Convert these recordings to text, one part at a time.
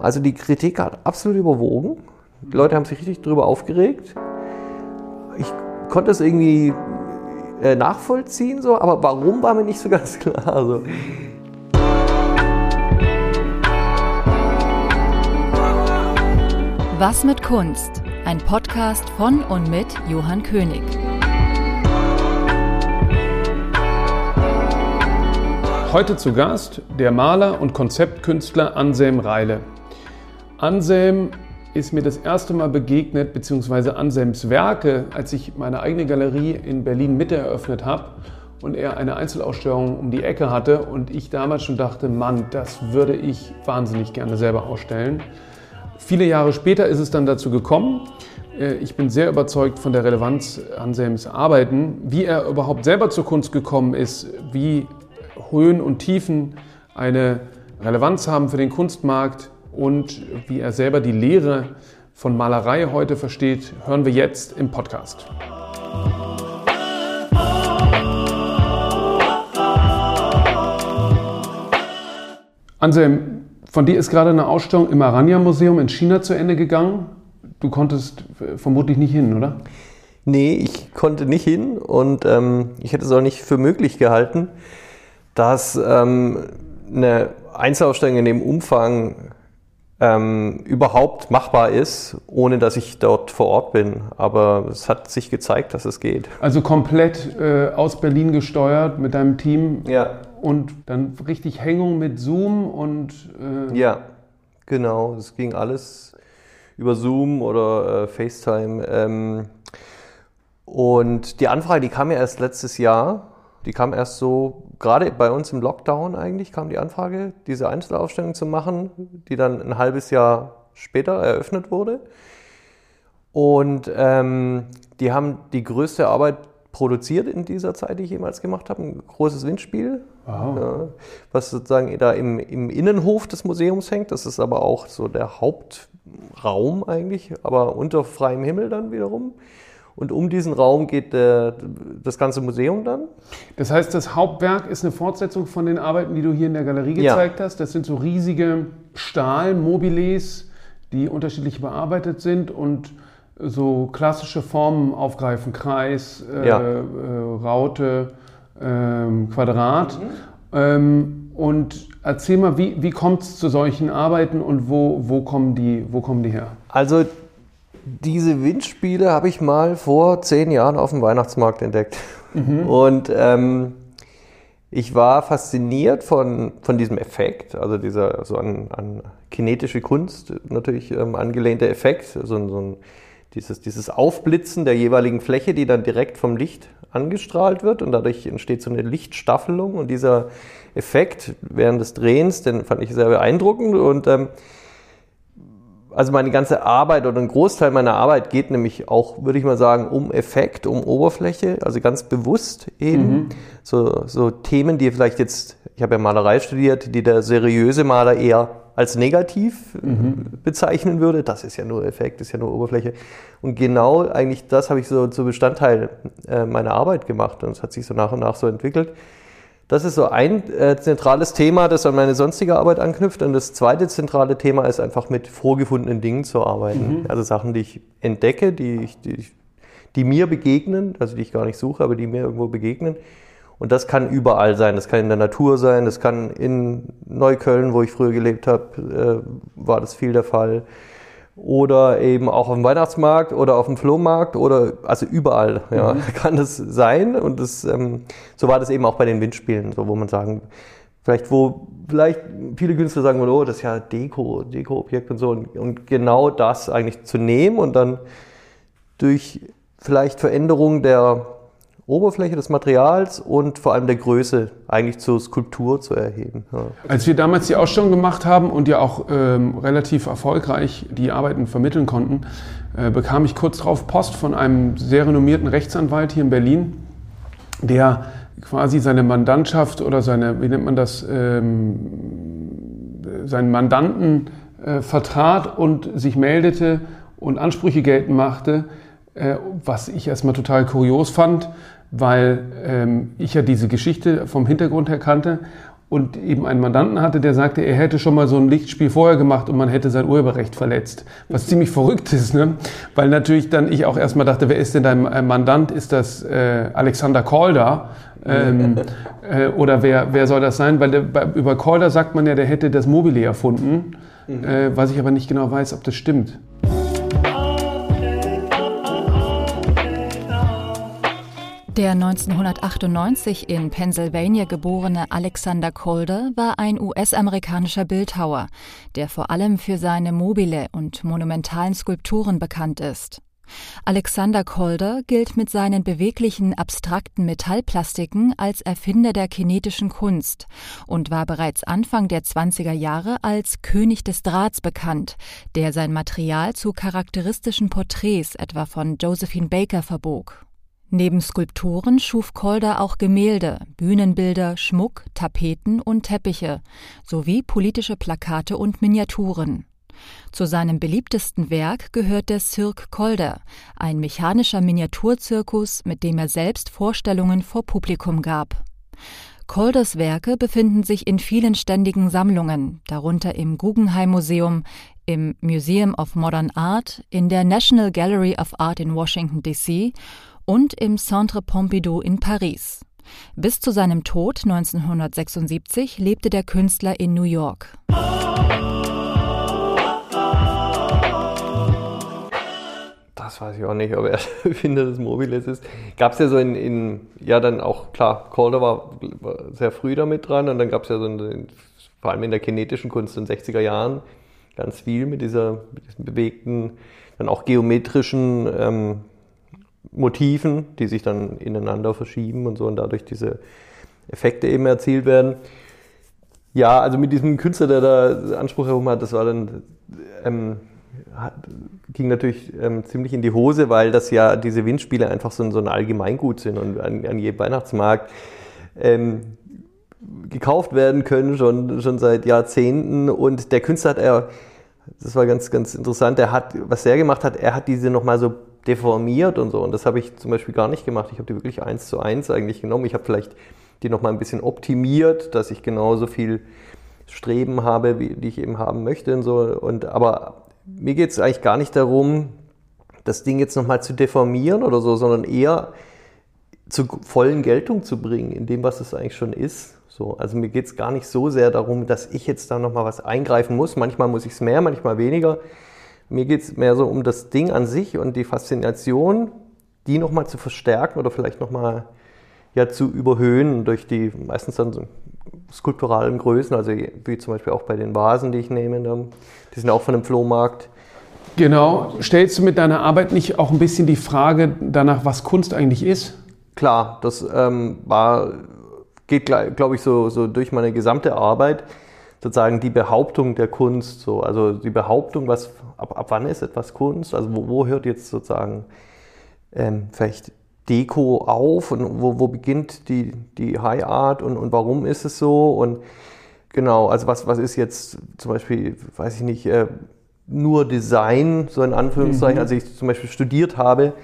Also die Kritik hat absolut überwogen. Die Leute haben sich richtig darüber aufgeregt. Ich konnte es irgendwie äh, nachvollziehen, so, aber warum war mir nicht so ganz klar. Also. Was mit Kunst? Ein Podcast von und mit Johann König. Heute zu Gast der Maler und Konzeptkünstler Anselm Reile. Anselm ist mir das erste Mal begegnet, beziehungsweise Anselms Werke, als ich meine eigene Galerie in Berlin Mitte eröffnet habe und er eine Einzelausstellung um die Ecke hatte und ich damals schon dachte, Mann, das würde ich wahnsinnig gerne selber ausstellen. Viele Jahre später ist es dann dazu gekommen. Äh, ich bin sehr überzeugt von der Relevanz Anselms Arbeiten, wie er überhaupt selber zur Kunst gekommen ist, wie Höhen und Tiefen eine Relevanz haben für den Kunstmarkt, und wie er selber die Lehre von Malerei heute versteht, hören wir jetzt im Podcast. Anselm, von dir ist gerade eine Ausstellung im Aranya Museum in China zu Ende gegangen. Du konntest vermutlich nicht hin, oder? Nee, ich konnte nicht hin und ähm, ich hätte es auch nicht für möglich gehalten, dass ähm, eine Einzelausstellung in dem Umfang ähm, überhaupt machbar ist, ohne dass ich dort vor Ort bin. Aber es hat sich gezeigt, dass es geht. Also komplett äh, aus Berlin gesteuert mit deinem Team. Ja. Und dann richtig Hängung mit Zoom und. Äh ja, genau. Es ging alles über Zoom oder äh, FaceTime. Ähm, und die Anfrage, die kam ja erst letztes Jahr. Die kam erst so, gerade bei uns im Lockdown eigentlich, kam die Anfrage, diese Einzelausstellung zu machen, die dann ein halbes Jahr später eröffnet wurde. Und ähm, die haben die größte Arbeit produziert in dieser Zeit, die ich jemals gemacht habe. Ein großes Windspiel, ja, was sozusagen da im, im, Innenhof des Museums hängt. Das ist aber auch so der Hauptraum eigentlich, aber unter freiem Himmel dann wiederum. Und um diesen Raum geht der, das ganze Museum dann. Das heißt, das Hauptwerk ist eine Fortsetzung von den Arbeiten, die du hier in der Galerie gezeigt ja. hast. Das sind so riesige Stahlmobiles, die unterschiedlich bearbeitet sind und so klassische Formen aufgreifen. Kreis, äh, ja. äh, Raute, äh, Quadrat. Mhm. Ähm, und erzähl mal, wie, wie kommt es zu solchen Arbeiten und wo, wo, kommen die, wo kommen die her? Also diese Windspiele habe ich mal vor zehn Jahren auf dem Weihnachtsmarkt entdeckt. Mhm. Und ähm, ich war fasziniert von, von diesem Effekt, also dieser so an, an kinetische Kunst natürlich ähm, angelehnte Effekt, so, so ein, dieses, dieses Aufblitzen der jeweiligen Fläche, die dann direkt vom Licht angestrahlt wird und dadurch entsteht so eine Lichtstaffelung und dieser Effekt während des Drehens, den fand ich sehr beeindruckend und ähm, also meine ganze Arbeit oder ein Großteil meiner Arbeit geht nämlich auch, würde ich mal sagen, um Effekt, um Oberfläche, also ganz bewusst eben. Mhm. So, so Themen, die vielleicht jetzt, ich habe ja Malerei studiert, die der seriöse Maler eher als negativ mhm. bezeichnen würde. Das ist ja nur Effekt, ist ja nur Oberfläche. Und genau eigentlich das habe ich so zu Bestandteil äh, meiner Arbeit gemacht und es hat sich so nach und nach so entwickelt. Das ist so ein äh, zentrales Thema, das an meine sonstige Arbeit anknüpft. Und das zweite zentrale Thema ist einfach mit vorgefundenen Dingen zu arbeiten. Mhm. Also Sachen, die ich entdecke, die, ich, die, die, mir begegnen, also die ich gar nicht suche, aber die mir irgendwo begegnen. Und das kann überall sein. Das kann in der Natur sein, das kann in Neukölln, wo ich früher gelebt habe, äh, war das viel der Fall oder eben auch auf dem Weihnachtsmarkt oder auf dem Flohmarkt oder also überall ja, mhm. kann das sein. Und das, ähm, so war das eben auch bei den Windspielen, so wo man sagen, vielleicht wo vielleicht viele Künstler sagen, oh, das ist ja Deko, Deko-Objekt und so. Und, und genau das eigentlich zu nehmen und dann durch vielleicht Veränderung der Oberfläche des Materials und vor allem der Größe eigentlich zur Skulptur zu erheben. Ja. Als wir damals die Ausstellung gemacht haben und ja auch ähm, relativ erfolgreich die Arbeiten vermitteln konnten, äh, bekam ich kurz darauf Post von einem sehr renommierten Rechtsanwalt hier in Berlin, der quasi seine Mandantschaft oder seine, wie nennt man das, ähm, seinen Mandanten äh, vertrat und sich meldete und Ansprüche geltend machte, äh, was ich erstmal total kurios fand, weil ähm, ich ja diese Geschichte vom Hintergrund her kannte und eben einen Mandanten hatte, der sagte, er hätte schon mal so ein Lichtspiel vorher gemacht und man hätte sein Urheberrecht verletzt. Was ziemlich verrückt ist, ne? weil natürlich dann ich auch erstmal dachte, wer ist denn dein äh, Mandant? Ist das äh, Alexander Calder? Ähm, äh, oder wer, wer soll das sein? Weil der, bei, über Calder sagt man ja, der hätte das Mobile erfunden, mhm. äh, was ich aber nicht genau weiß, ob das stimmt. Der 1998 in Pennsylvania geborene Alexander Calder war ein US-amerikanischer Bildhauer, der vor allem für seine mobile und monumentalen Skulpturen bekannt ist. Alexander Calder gilt mit seinen beweglichen, abstrakten Metallplastiken als Erfinder der kinetischen Kunst und war bereits Anfang der 20er Jahre als König des Drahts bekannt, der sein Material zu charakteristischen Porträts etwa von Josephine Baker verbog. Neben Skulpturen schuf Calder auch Gemälde, Bühnenbilder, Schmuck, Tapeten und Teppiche sowie politische Plakate und Miniaturen. Zu seinem beliebtesten Werk gehört der Cirque Calder, ein mechanischer Miniaturzirkus, mit dem er selbst Vorstellungen vor Publikum gab. Calders Werke befinden sich in vielen ständigen Sammlungen, darunter im Guggenheim Museum, im Museum of Modern Art, in der National Gallery of Art in Washington, D.C und im Centre Pompidou in Paris. Bis zu seinem Tod 1976 lebte der Künstler in New York. Das weiß ich auch nicht, ob er Erfinder des Mobiles ist. Gab es ja so in, in, ja dann auch, klar, Calder war, war sehr früh damit dran und dann gab es ja so in, vor allem in der kinetischen Kunst in den 60er Jahren ganz viel mit, dieser, mit diesen bewegten, dann auch geometrischen ähm, Motiven, die sich dann ineinander verschieben und so und dadurch diese Effekte eben erzielt werden. Ja, also mit diesem Künstler, der da Anspruch herum hat, das war dann, ähm, ging natürlich ähm, ziemlich in die Hose, weil das ja diese Windspiele einfach so, so ein Allgemeingut sind und an, an jedem Weihnachtsmarkt ähm, gekauft werden können, schon, schon seit Jahrzehnten. Und der Künstler hat er, das war ganz, ganz interessant, er hat, was er gemacht hat, er hat diese nochmal so deformiert und so. Und das habe ich zum Beispiel gar nicht gemacht. Ich habe die wirklich eins zu eins eigentlich genommen. Ich habe vielleicht die nochmal ein bisschen optimiert, dass ich genauso viel Streben habe, wie die ich eben haben möchte und so. Und, aber mir geht es eigentlich gar nicht darum, das Ding jetzt nochmal zu deformieren oder so, sondern eher zur vollen Geltung zu bringen, in dem, was es eigentlich schon ist. So, also mir geht es gar nicht so sehr darum, dass ich jetzt da nochmal was eingreifen muss. Manchmal muss ich es mehr, manchmal weniger. Mir geht es mehr so um das Ding an sich und die Faszination, die nochmal zu verstärken oder vielleicht nochmal ja, zu überhöhen durch die meistens dann so skulpturalen Größen, also wie zum Beispiel auch bei den Vasen, die ich nehme, die sind auch von einem Flohmarkt. Genau. Stellst du mit deiner Arbeit nicht auch ein bisschen die Frage danach, was Kunst eigentlich ist? Klar, das ähm, war, geht, glaube ich, so, so durch meine gesamte Arbeit sozusagen die Behauptung der Kunst, so, also die Behauptung, was, ab, ab wann ist etwas Kunst, also wo, wo hört jetzt sozusagen ähm, vielleicht Deko auf und wo, wo beginnt die, die High Art und, und warum ist es so und genau, also was, was ist jetzt zum Beispiel, weiß ich nicht, äh, nur Design, so in Anführungszeichen, mhm. als ich zum Beispiel studiert habe,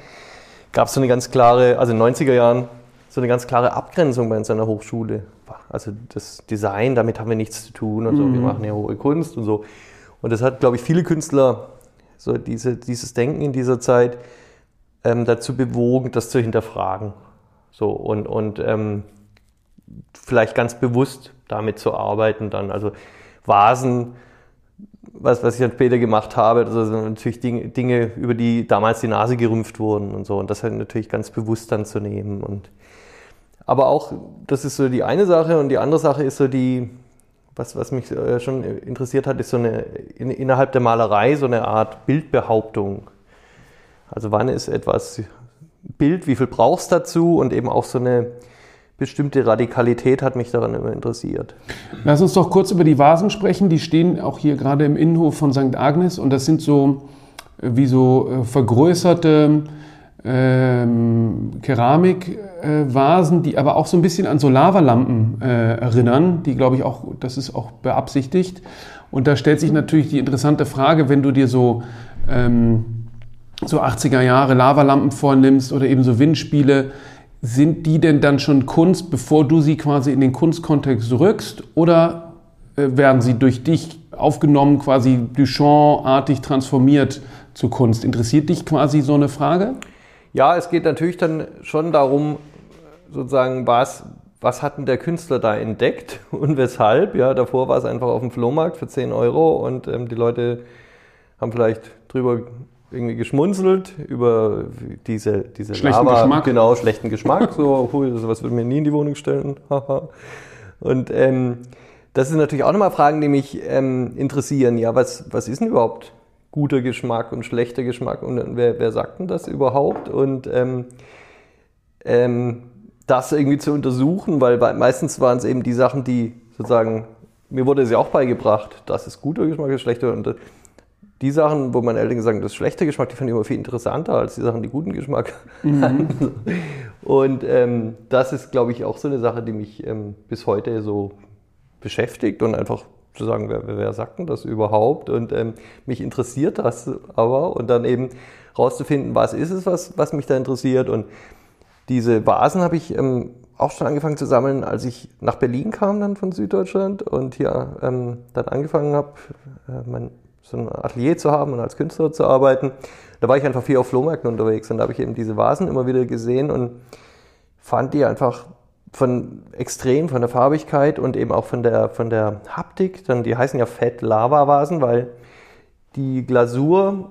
gab es so eine ganz klare, also in den 90er Jahren, so eine ganz klare Abgrenzung bei uns an der Hochschule. Also das Design, damit haben wir nichts zu tun und so. Mhm. Wir machen ja hohe Kunst und so. Und das hat, glaube ich, viele Künstler, so diese, dieses Denken in dieser Zeit, ähm, dazu bewogen, das zu hinterfragen. So und, und ähm, vielleicht ganz bewusst damit zu arbeiten dann. Also Vasen, was, was ich dann später gemacht habe, das sind natürlich Dinge, Dinge, über die damals die Nase gerümpft wurden und so. Und das halt natürlich ganz bewusst dann zu nehmen und aber auch, das ist so die eine Sache und die andere Sache ist so die, was, was mich äh, schon interessiert hat, ist so eine, in, innerhalb der Malerei so eine Art Bildbehauptung. Also wann ist etwas Bild, wie viel brauchst dazu und eben auch so eine bestimmte Radikalität hat mich daran immer interessiert. Lass uns doch kurz über die Vasen sprechen. Die stehen auch hier gerade im Innenhof von St. Agnes und das sind so äh, wie so äh, vergrößerte ähm, Keramikvasen, äh, die aber auch so ein bisschen an so Lavalampen äh, erinnern, die glaube ich auch, das ist auch beabsichtigt. Und da stellt sich natürlich die interessante Frage, wenn du dir so, ähm, so 80er Jahre Lavalampen vornimmst oder eben so Windspiele, sind die denn dann schon Kunst, bevor du sie quasi in den Kunstkontext rückst? Oder äh, werden sie durch dich aufgenommen, quasi Duchamp-artig transformiert zu Kunst? Interessiert dich quasi so eine Frage? Ja, es geht natürlich dann schon darum, sozusagen, was, was hat denn der Künstler da entdeckt und weshalb? Ja, davor war es einfach auf dem Flohmarkt für 10 Euro und ähm, die Leute haben vielleicht drüber irgendwie geschmunzelt über diese, diese schlechten Lava, Geschmack. genau, schlechten Geschmack. so, hui, was würde mir nie in die Wohnung stellen. und ähm, das sind natürlich auch nochmal Fragen, die mich ähm, interessieren. Ja, was, was ist denn überhaupt guter Geschmack und schlechter Geschmack und wer, wer sagt denn das überhaupt? Und ähm, ähm, das irgendwie zu untersuchen, weil meistens waren es eben die Sachen, die sozusagen, mir wurde es ja auch beigebracht, das ist guter Geschmack, das ist schlechter. Und die Sachen, wo meine Eltern sagen, das ist schlechter Geschmack, die fand ich immer viel interessanter als die Sachen, die guten Geschmack mhm. haben. Und ähm, das ist, glaube ich, auch so eine Sache, die mich ähm, bis heute so beschäftigt und einfach zu sagen, wer, wer sagt denn das überhaupt? Und ähm, mich interessiert das aber und dann eben rauszufinden, was ist es, was, was mich da interessiert. Und diese Vasen habe ich ähm, auch schon angefangen zu sammeln, als ich nach Berlin kam dann von Süddeutschland und hier ähm, dann angefangen habe, äh, mein so ein Atelier zu haben und als Künstler zu arbeiten. Da war ich einfach viel auf Flohmärkten unterwegs und da habe ich eben diese Vasen immer wieder gesehen und fand die einfach von extrem, von der Farbigkeit und eben auch von der, von der Haptik. Dann, die heißen ja Fett Lava Vasen, weil die Glasur,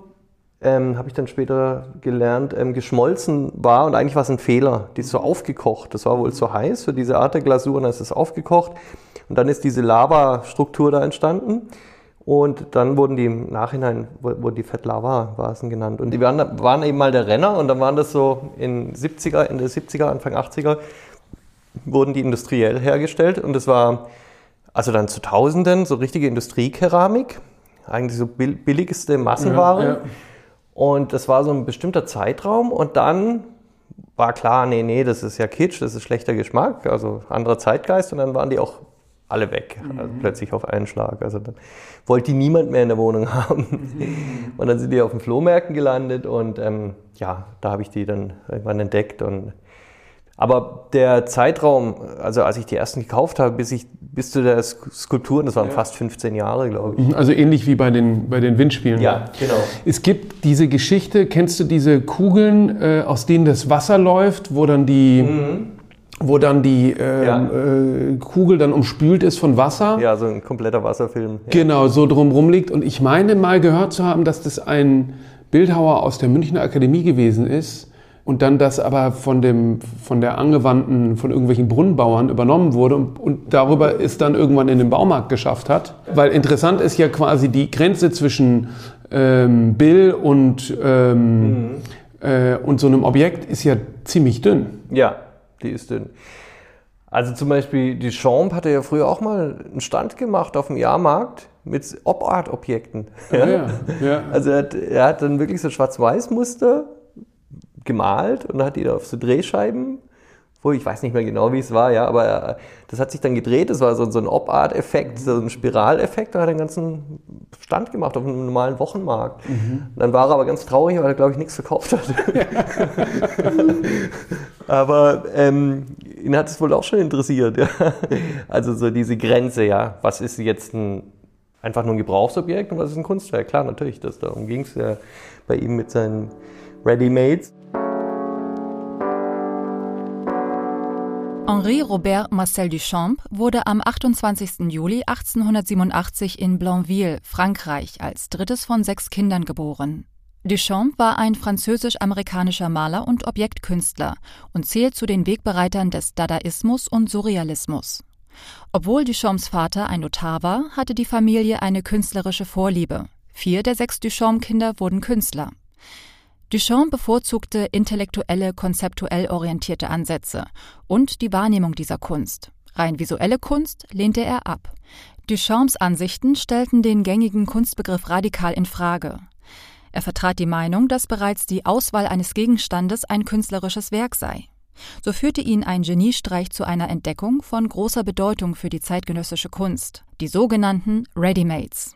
ähm, habe ich dann später gelernt, ähm, geschmolzen war und eigentlich war es ein Fehler. Die ist so aufgekocht. Das war wohl zu heiß für diese Art der Glasur und dann ist es aufgekocht. Und dann ist diese Lava-Struktur da entstanden. Und dann wurden die im Nachhinein, wurden die Fett-Lava-Vasen genannt. Und die waren, waren, eben mal der Renner und dann waren das so in 70er, Ende 70er, Anfang 80er, wurden die industriell hergestellt. Und das war also dann zu Tausenden so richtige Industriekeramik, eigentlich so billigste Massenware. Ja, ja. Und das war so ein bestimmter Zeitraum und dann war klar, nee, nee, das ist ja Kitsch, das ist schlechter Geschmack, also anderer Zeitgeist und dann waren die auch alle weg, mhm. also plötzlich auf einen Schlag. Also dann wollte die niemand mehr in der Wohnung haben. Mhm. Und dann sind die auf den Flohmärkten gelandet und ähm, ja, da habe ich die dann irgendwann entdeckt und aber der Zeitraum, also als ich die ersten gekauft habe, bis, ich, bis zu der Skulpturen, das waren ja. fast 15 Jahre, glaube ich. Also ähnlich wie bei den, bei den Windspielen. Ja, genau. Es gibt diese Geschichte, kennst du diese Kugeln, äh, aus denen das Wasser läuft, wo dann die, mhm wo dann die äh, ja. äh, Kugel dann umspült ist von Wasser. Ja, so ein kompletter Wasserfilm. Ja. Genau, so drumrum liegt. Und ich meine mal gehört zu haben, dass das ein Bildhauer aus der Münchner Akademie gewesen ist und dann das aber von dem von der angewandten von irgendwelchen Brunnenbauern übernommen wurde und, und darüber ist dann irgendwann in den Baumarkt geschafft hat. Weil interessant ist ja quasi die Grenze zwischen ähm, Bill und ähm, mhm. äh, und so einem Objekt ist ja ziemlich dünn. Ja, die ist dünn. Also zum Beispiel, die Champ hatte ja früher auch mal einen Stand gemacht auf dem Jahrmarkt mit Op-Art-Objekten. Ja, ja, ja. Also er hat, er hat dann wirklich so Schwarz-Weiß-Muster gemalt und hat die da auf so Drehscheiben wo ich weiß nicht mehr genau, wie es war, ja, aber äh, das hat sich dann gedreht, das war so, so ein Op-Art-Effekt, so ein Spiraleffekt, da hat er einen ganzen Stand gemacht auf einem normalen Wochenmarkt. Mhm. Dann war er aber ganz traurig, weil er, glaube ich, nichts verkauft hat. aber ähm, ihn hat es wohl auch schon interessiert, ja. Also so diese Grenze, ja, was ist jetzt ein, einfach nur ein Gebrauchsobjekt und was ist ein Kunstwerk? Klar, natürlich, das, darum ging es ja bei ihm mit seinen Ready-Mades. Henri Robert Marcel Duchamp wurde am 28. Juli 1887 in Blainville, Frankreich, als drittes von sechs Kindern geboren. Duchamp war ein französisch-amerikanischer Maler und Objektkünstler und zählt zu den Wegbereitern des Dadaismus und Surrealismus. Obwohl Duchamps Vater ein Notar war, hatte die Familie eine künstlerische Vorliebe. Vier der sechs Duchamp-Kinder wurden Künstler. Duchamp bevorzugte intellektuelle, konzeptuell orientierte Ansätze und die Wahrnehmung dieser Kunst. Rein visuelle Kunst lehnte er ab. Duchamps Ansichten stellten den gängigen Kunstbegriff radikal in Frage. Er vertrat die Meinung, dass bereits die Auswahl eines Gegenstandes ein künstlerisches Werk sei. So führte ihn ein Geniestreich zu einer Entdeckung von großer Bedeutung für die zeitgenössische Kunst, die sogenannten Readymates.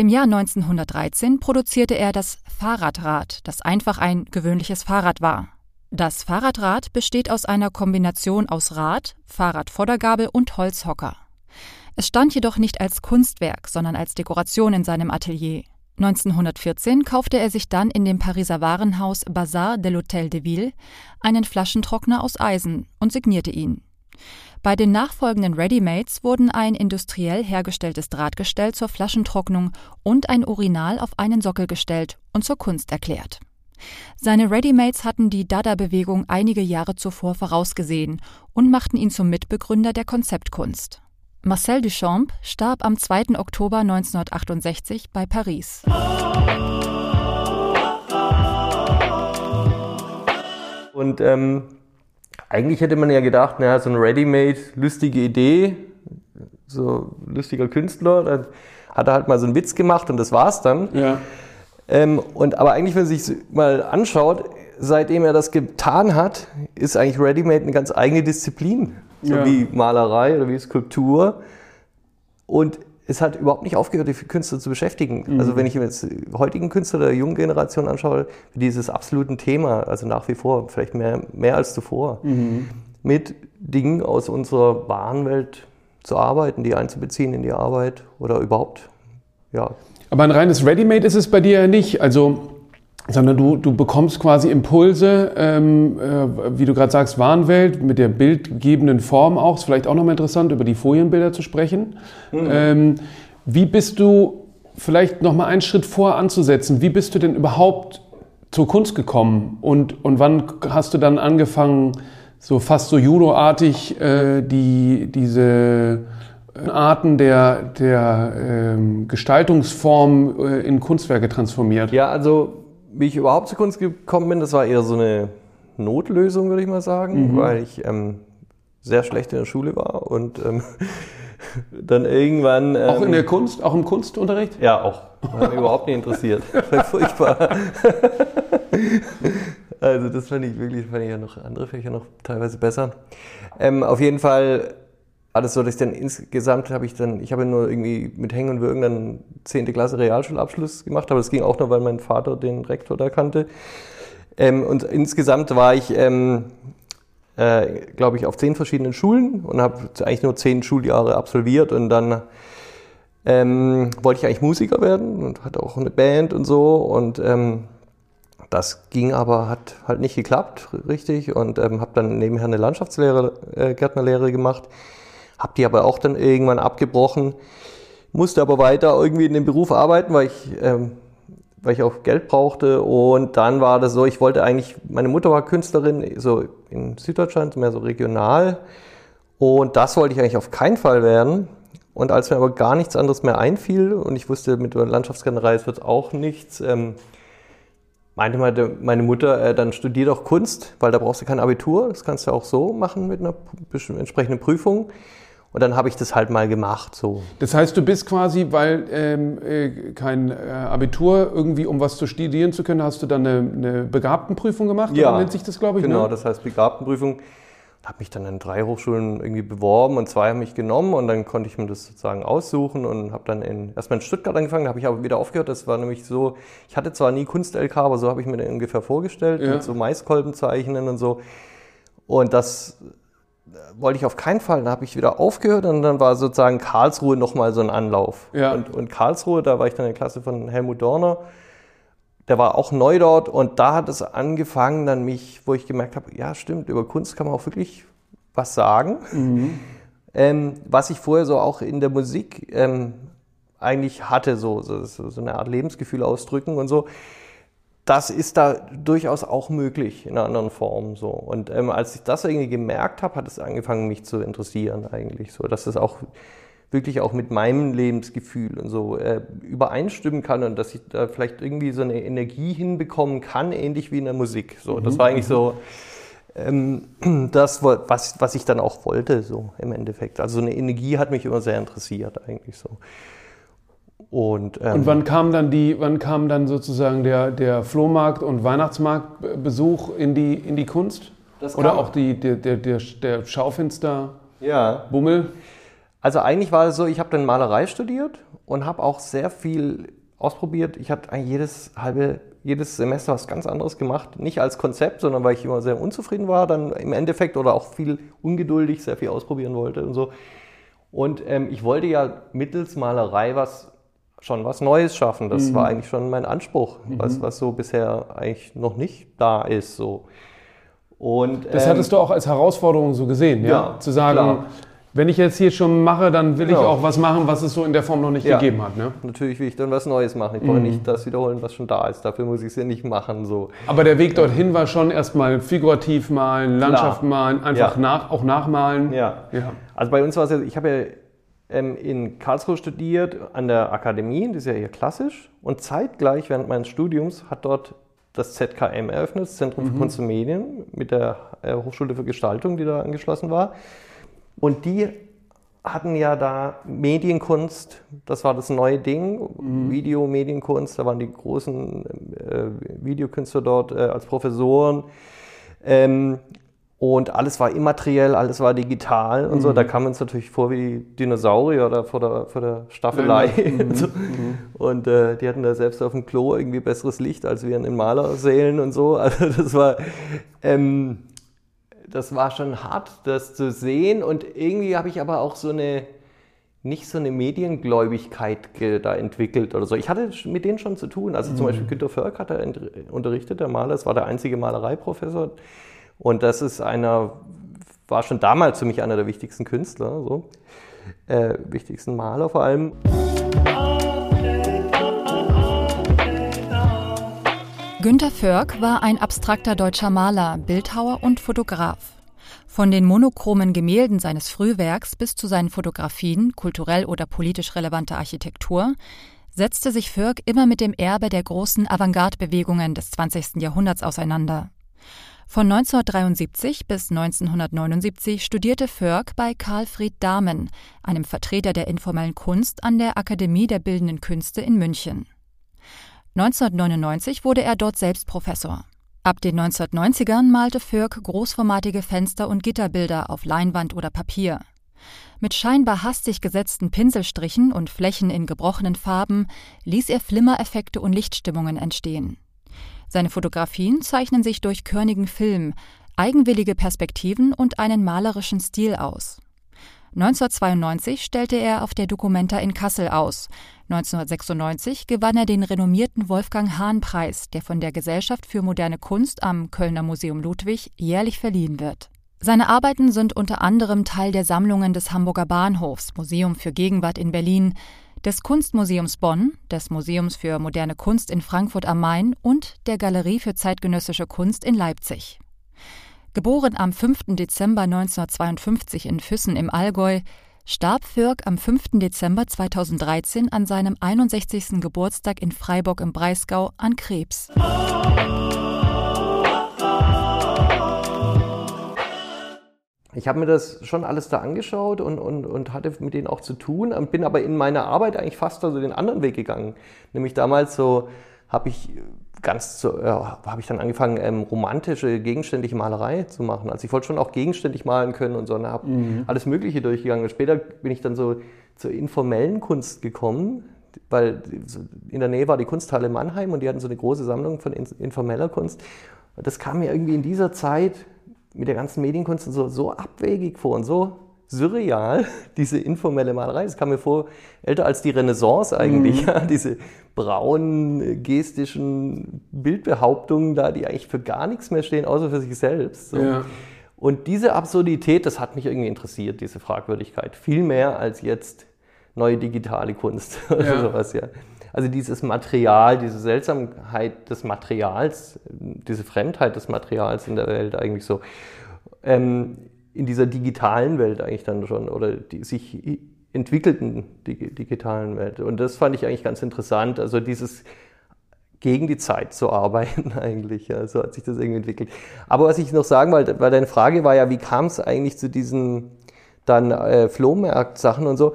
Im Jahr 1913 produzierte er das Fahrradrad, das einfach ein gewöhnliches Fahrrad war. Das Fahrradrad besteht aus einer Kombination aus Rad, Fahrradvordergabel und Holzhocker. Es stand jedoch nicht als Kunstwerk, sondern als Dekoration in seinem Atelier. 1914 kaufte er sich dann in dem Pariser Warenhaus Bazar de l'Hôtel de Ville einen Flaschentrockner aus Eisen und signierte ihn. Bei den nachfolgenden Readymates wurden ein industriell hergestelltes Drahtgestell zur Flaschentrocknung und ein Urinal auf einen Sockel gestellt und zur Kunst erklärt. Seine Readymates hatten die Dada-Bewegung einige Jahre zuvor vorausgesehen und machten ihn zum Mitbegründer der Konzeptkunst. Marcel Duchamp starb am 2. Oktober 1968 bei Paris. Und ähm, eigentlich hätte man ja gedacht, naja, so ein Ready-Made, lustige Idee, so lustiger Künstler, dann hat er halt mal so einen Witz gemacht und das war's dann. Ja. Ähm, und aber eigentlich, wenn man sich mal anschaut, seitdem er das getan hat, ist eigentlich Ready-Made eine ganz eigene Disziplin so Ja. wie Malerei oder wie Skulptur. Und es hat überhaupt nicht aufgehört, die Künstler zu beschäftigen. Mhm. Also wenn ich mir jetzt die heutigen Künstler der jungen Generation anschaue, dieses absoluten Thema, also nach wie vor, vielleicht mehr, mehr als zuvor, Mhm. mit Dingen aus unserer wahren Welt zu arbeiten, die einzubeziehen in die Arbeit oder überhaupt, ja, Aber ein reines Ready-Made ist es bei dir ja nicht. Also, sondern du, du bekommst quasi Impulse, ähm, äh, wie du gerade sagst, Warenwelt mit der bildgebenden Form auch. Ist vielleicht auch nochmal interessant, über die Folienbilder zu sprechen. Ähm, wie bist du, vielleicht nochmal einen Schritt vor anzusetzen, wie bist du denn überhaupt zur Kunst gekommen? Und, und wann hast du dann angefangen, so fast so judoartig äh, die, diese Arten der, der ähm, Gestaltungsform äh, in Kunstwerke transformiert. Ja, also wie ich überhaupt zur Kunst gekommen bin, das war eher so eine Notlösung, würde ich mal sagen, weil ich ähm, sehr schlecht in der Schule war und ähm, dann irgendwann. Ähm, Auch in der Kunst, auch im Kunstunterricht? Ja, auch. Hat mich überhaupt nicht interessiert. War furchtbar. Also das fand ich wirklich, fand ich ja noch andere Fächer noch teilweise besser. Ähm, auf jeden Fall alles so, dass ich dann insgesamt habe ich dann, ich habe nur irgendwie mit Hängen und Würgen dann 10. Klasse Realschulabschluss gemacht, aber das ging auch nur, weil mein Vater den Rektor da kannte. Ähm, und insgesamt war ich, ähm, äh, glaube ich, auf zehn verschiedenen Schulen und habe eigentlich nur zehn Schuljahre absolviert und dann ähm, wollte ich eigentlich Musiker werden und hatte auch eine Band und so und ähm, das ging aber, hat halt nicht geklappt, richtig und ähm, habe dann nebenher eine Landschaftslehre, äh, Gärtnerlehre gemacht, habe die aber auch dann irgendwann abgebrochen, musste aber weiter irgendwie in dem Beruf arbeiten, weil ich, ähm, weil ich auch Geld brauchte und dann war das so, ich wollte eigentlich, meine Mutter war Künstlerin, so in Süddeutschland, mehr so regional und das wollte ich eigentlich auf keinen Fall werden. Und als mir aber gar nichts anderes mehr einfiel und ich wusste, mit der Landschaftsgärtnerei es wird auch nichts, ähm, meinte meine, Mutter, äh, dann studier doch Kunst, weil da brauchst du kein Abitur, das kannst du auch so machen mit einer entsprechenden Prüfung. Und dann habe ich das halt mal gemacht, so. Das heißt, du bist quasi, weil ähm, äh, kein äh, Abitur irgendwie, um was zu studieren zu können, hast du dann eine, eine Begabtenprüfung gemacht? Ja. Nennt sich das, glaube ich, Genau, ne? das heißt Begabtenprüfung. Habe mich dann an drei Hochschulen irgendwie beworben und zwei haben mich genommen und dann konnte ich mir das sozusagen aussuchen und habe dann in, erstmal in Stuttgart angefangen, da habe ich aber wieder aufgehört. Das war nämlich so, ich hatte zwar nie Kunst-LK, aber so habe ich mir den ungefähr vorgestellt, Ja. mit so Maiskolben zeichnen und so. Und das wollte ich auf keinen Fall. Dann habe ich wieder aufgehört und dann war sozusagen Karlsruhe nochmal so ein Anlauf. Ja. Und, und Karlsruhe, da war ich dann in der Klasse von Helmut Dorner. Der war auch neu dort und da hat es angefangen, dann mich, wo ich gemerkt habe, ja stimmt, über Kunst kann man auch wirklich was sagen. Ähm, was ich vorher so auch in der Musik ähm, eigentlich hatte, so, so, so so eine Art Lebensgefühl ausdrücken und so. Das ist da durchaus auch möglich in einer anderen Form so. Und ähm, als ich das irgendwie gemerkt habe, hat es angefangen, mich zu interessieren eigentlich so, dass es auch wirklich auch mit meinem Lebensgefühl und so äh, übereinstimmen kann und dass ich da vielleicht irgendwie so eine Energie hinbekommen kann, ähnlich wie in der Musik. So, das war eigentlich so ähm, das, was, was ich dann auch wollte, so im Endeffekt. Also so eine Energie hat mich immer sehr interessiert eigentlich so. Und, ähm, Und wann kam dann die, wann kam dann sozusagen der, der Flohmarkt- und Weihnachtsmarktbesuch in die, in die Kunst? Das Oder auch die, der, der, der, der Schaufensterbummel? ja. Also eigentlich war es so, ich habe dann Malerei studiert und habe auch sehr viel ausprobiert. Ich hatte eigentlich jedes halbe, jedes Semester was ganz anderes gemacht. Nicht als Konzept, sondern weil ich immer sehr unzufrieden war, dann im Endeffekt oder auch viel ungeduldig, sehr viel ausprobieren wollte und so. Und ähm, ich wollte ja mittels Malerei was schon was Neues schaffen. Das mhm. war eigentlich schon mein Anspruch, mhm. was, was so bisher eigentlich noch nicht da ist. So. Und, das ähm, hattest du auch als Herausforderung so gesehen, ja? ja Zu sagen, klar. wenn ich jetzt hier schon mache, dann will genau. ich auch was machen, was es so in der Form noch nicht ja. gegeben hat. Ne? Natürlich will ich dann was Neues machen. Ich mhm. brauche nicht das wiederholen, was schon da ist. Dafür muss ich es ja nicht machen. So. Aber der Weg dorthin war schon erstmal figurativ malen, Landschaft klar. malen, einfach ja. nach, auch nachmalen. Ja. ja. Also bei uns war es ja, ich habe ja in Karlsruhe studiert, an der Akademie, das ist ja eher klassisch. Und zeitgleich während meines Studiums hat dort das ZKM eröffnet, das Zentrum mhm. für Kunst und Medien, mit der äh, Hochschule für Gestaltung, die da angeschlossen war. Und die hatten ja da Medienkunst, das war das neue Ding, mhm. Video, Medienkunst, da waren die großen äh, Videokünstler dort äh, als Professoren. Ähm, und alles war immateriell, alles war digital und mhm. so. Da kam uns natürlich vor wie Dinosaurier oder vor der, vor der Staffelei. Mhm. so. mhm. Und äh, die hatten da selbst auf dem Klo irgendwie besseres Licht als wir in den Malersälen und so. Also das war, ähm, das war schon hart, das zu sehen. Und irgendwie habe ich aber auch so eine, nicht so eine Mediengläubigkeit da entwickelt oder so. Ich hatte mit denen schon zu tun. Also zum mhm. Beispiel Günter Förk hat er unterrichtet, der Maler. Das war der einzige Malereiprofessor. Und das ist einer, war schon damals für mich einer der wichtigsten Künstler, so. Äh, wichtigsten Maler vor allem. Günter Förk war ein abstrakter deutscher Maler, Bildhauer und Fotograf. Von den monochromen Gemälden seines Frühwerks bis zu seinen Fotografien, kulturell oder politisch relevante Architektur, setzte sich Förk immer mit dem Erbe der großen Avantgarde-Bewegungen des 20. Jahrhunderts auseinander. Von 1973 bis 1979 studierte Förk bei Karl Fried Dahmen, einem Vertreter der informellen Kunst an der Akademie der Bildenden Künste in München. 1999 wurde er dort selbst Professor. Ab den 1990ern malte Förk großformatige Fenster und Gitterbilder auf Leinwand oder Papier. Mit scheinbar hastig gesetzten Pinselstrichen und Flächen in gebrochenen Farben ließ er Flimmereffekte und Lichtstimmungen entstehen. Seine Fotografien zeichnen sich durch körnigen Film, eigenwillige Perspektiven und einen malerischen Stil aus. 1992 stellte er auf der Documenta in Kassel aus. 1996 gewann er den renommierten Wolfgang Hahn-Preis, der von der Gesellschaft für moderne Kunst am Kölner Museum Ludwig jährlich verliehen wird. Seine Arbeiten sind unter anderem Teil der Sammlungen des Hamburger Bahnhofs, Museum für Gegenwart in Berlin, des Kunstmuseums Bonn, des Museums für moderne Kunst in Frankfurt am Main und der Galerie für zeitgenössische Kunst in Leipzig. Geboren am 5. Dezember 1952 in Füssen im Allgäu, starb Fürk am 5. Dezember 2013 an seinem 61. Geburtstag in Freiburg im Breisgau an Krebs. Ich habe mir das schon alles da angeschaut und, und, und hatte mit denen auch zu tun, bin aber in meiner Arbeit eigentlich fast also den anderen Weg gegangen. Nämlich damals so habe ich ganz zu, äh, habe ich dann angefangen, ähm, romantische, gegenständliche Malerei zu machen. Also ich wollte schon auch gegenständig malen können und so und habe mhm. alles Mögliche durchgegangen. Und später bin ich dann so zur informellen Kunst gekommen, weil in der Nähe war die Kunsthalle Mannheim und die hatten so eine große Sammlung von informeller Kunst. Und das kam mir irgendwie in dieser Zeit mit der ganzen Medienkunst so, so abwegig vor und so surreal, diese informelle Malerei. Es kam mir vor, älter als die Renaissance eigentlich, mhm. ja, diese braunen, gestischen Bildbehauptungen da, die eigentlich für gar nichts mehr stehen, außer für sich selbst. So. Ja. Und diese Absurdität, das hat mich irgendwie interessiert, diese Fragwürdigkeit. Viel mehr als jetzt neue digitale Kunst oder ja. sowas, ja. Also dieses Material, diese Seltsamkeit des Materials, diese Fremdheit des Materials in der Welt eigentlich so, ähm, in dieser digitalen Welt eigentlich dann schon oder die sich entwickelten digitalen Welt. Und das fand ich eigentlich ganz interessant. Also dieses gegen die Zeit zu arbeiten eigentlich. Ja, so hat sich das irgendwie entwickelt. Aber was ich noch sagen wollte, weil deine Frage war ja, wie kam es eigentlich zu diesen dann äh, Flohmarkt-Sachen und so.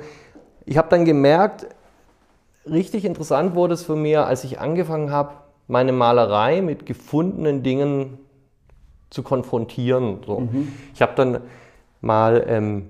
Ich habe dann gemerkt, richtig interessant wurde es für mich, als ich angefangen habe, meine Malerei mit gefundenen Dingen zu konfrontieren. So. Mhm. Ich habe dann mal ähm,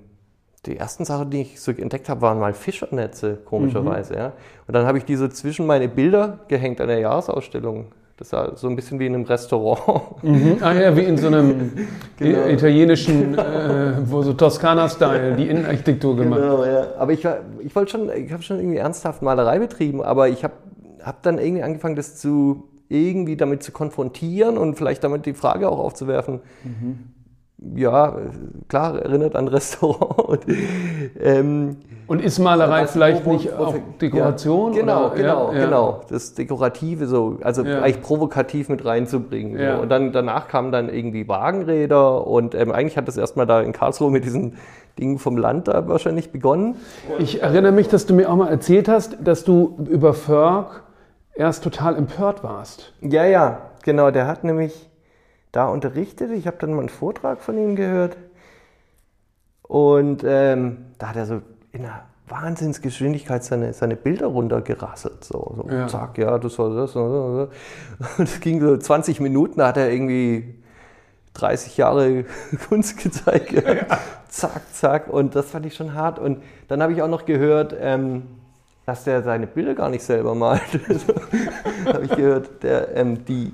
die ersten Sachen, die ich so entdeckt habe, waren mal Fischernetze, komischerweise. Mhm. Ja. Und dann habe ich die so zwischen meine Bilder gehängt an der Jahresausstellung. Das war so ein bisschen wie in einem Restaurant. Mhm. Ah ja, wie in so einem genau. italienischen, äh, wo so Toskana-Style, die Innenarchitektur gemacht. Genau, ja. Aber ich, ich wollte schon, ich habe schon irgendwie ernsthaft Malerei betrieben, aber ich habe hab dann irgendwie angefangen, das zu irgendwie damit zu konfrontieren und vielleicht damit die Frage auch aufzuwerfen. Mhm ja, klar, erinnert an Restaurant. ähm, und ist Malerei vielleicht wo, wo, nicht auch Dekoration? Ja, genau, oder? genau, ja, genau. Das Dekorative so, also ja. eigentlich provokativ mit reinzubringen. So. Und dann danach kamen dann irgendwie Wagenräder und ähm, eigentlich hat das erstmal da in Karlsruhe mit diesen Dingen vom Land da wahrscheinlich begonnen. Ich erinnere mich, dass du mir auch mal erzählt hast, dass du über Förg erst total empört warst. Ja, ja, genau. Der hat nämlich da unterrichtet. Ich habe dann mal einen Vortrag von ihm gehört. Und ähm, da hat er so in einer Wahnsinnsgeschwindigkeit seine, seine Bilder runtergerasselt. So, so ja. zack, ja, das war das. Und es ging so 20 Minuten, da hat er irgendwie 30 Jahre Kunst gezeigt. Ja. Zack, zack. Und das fand ich schon hart. Und dann habe ich auch noch gehört, ähm, dass der seine Bilder gar nicht selber malt. habe ich gehört, der, ähm, die,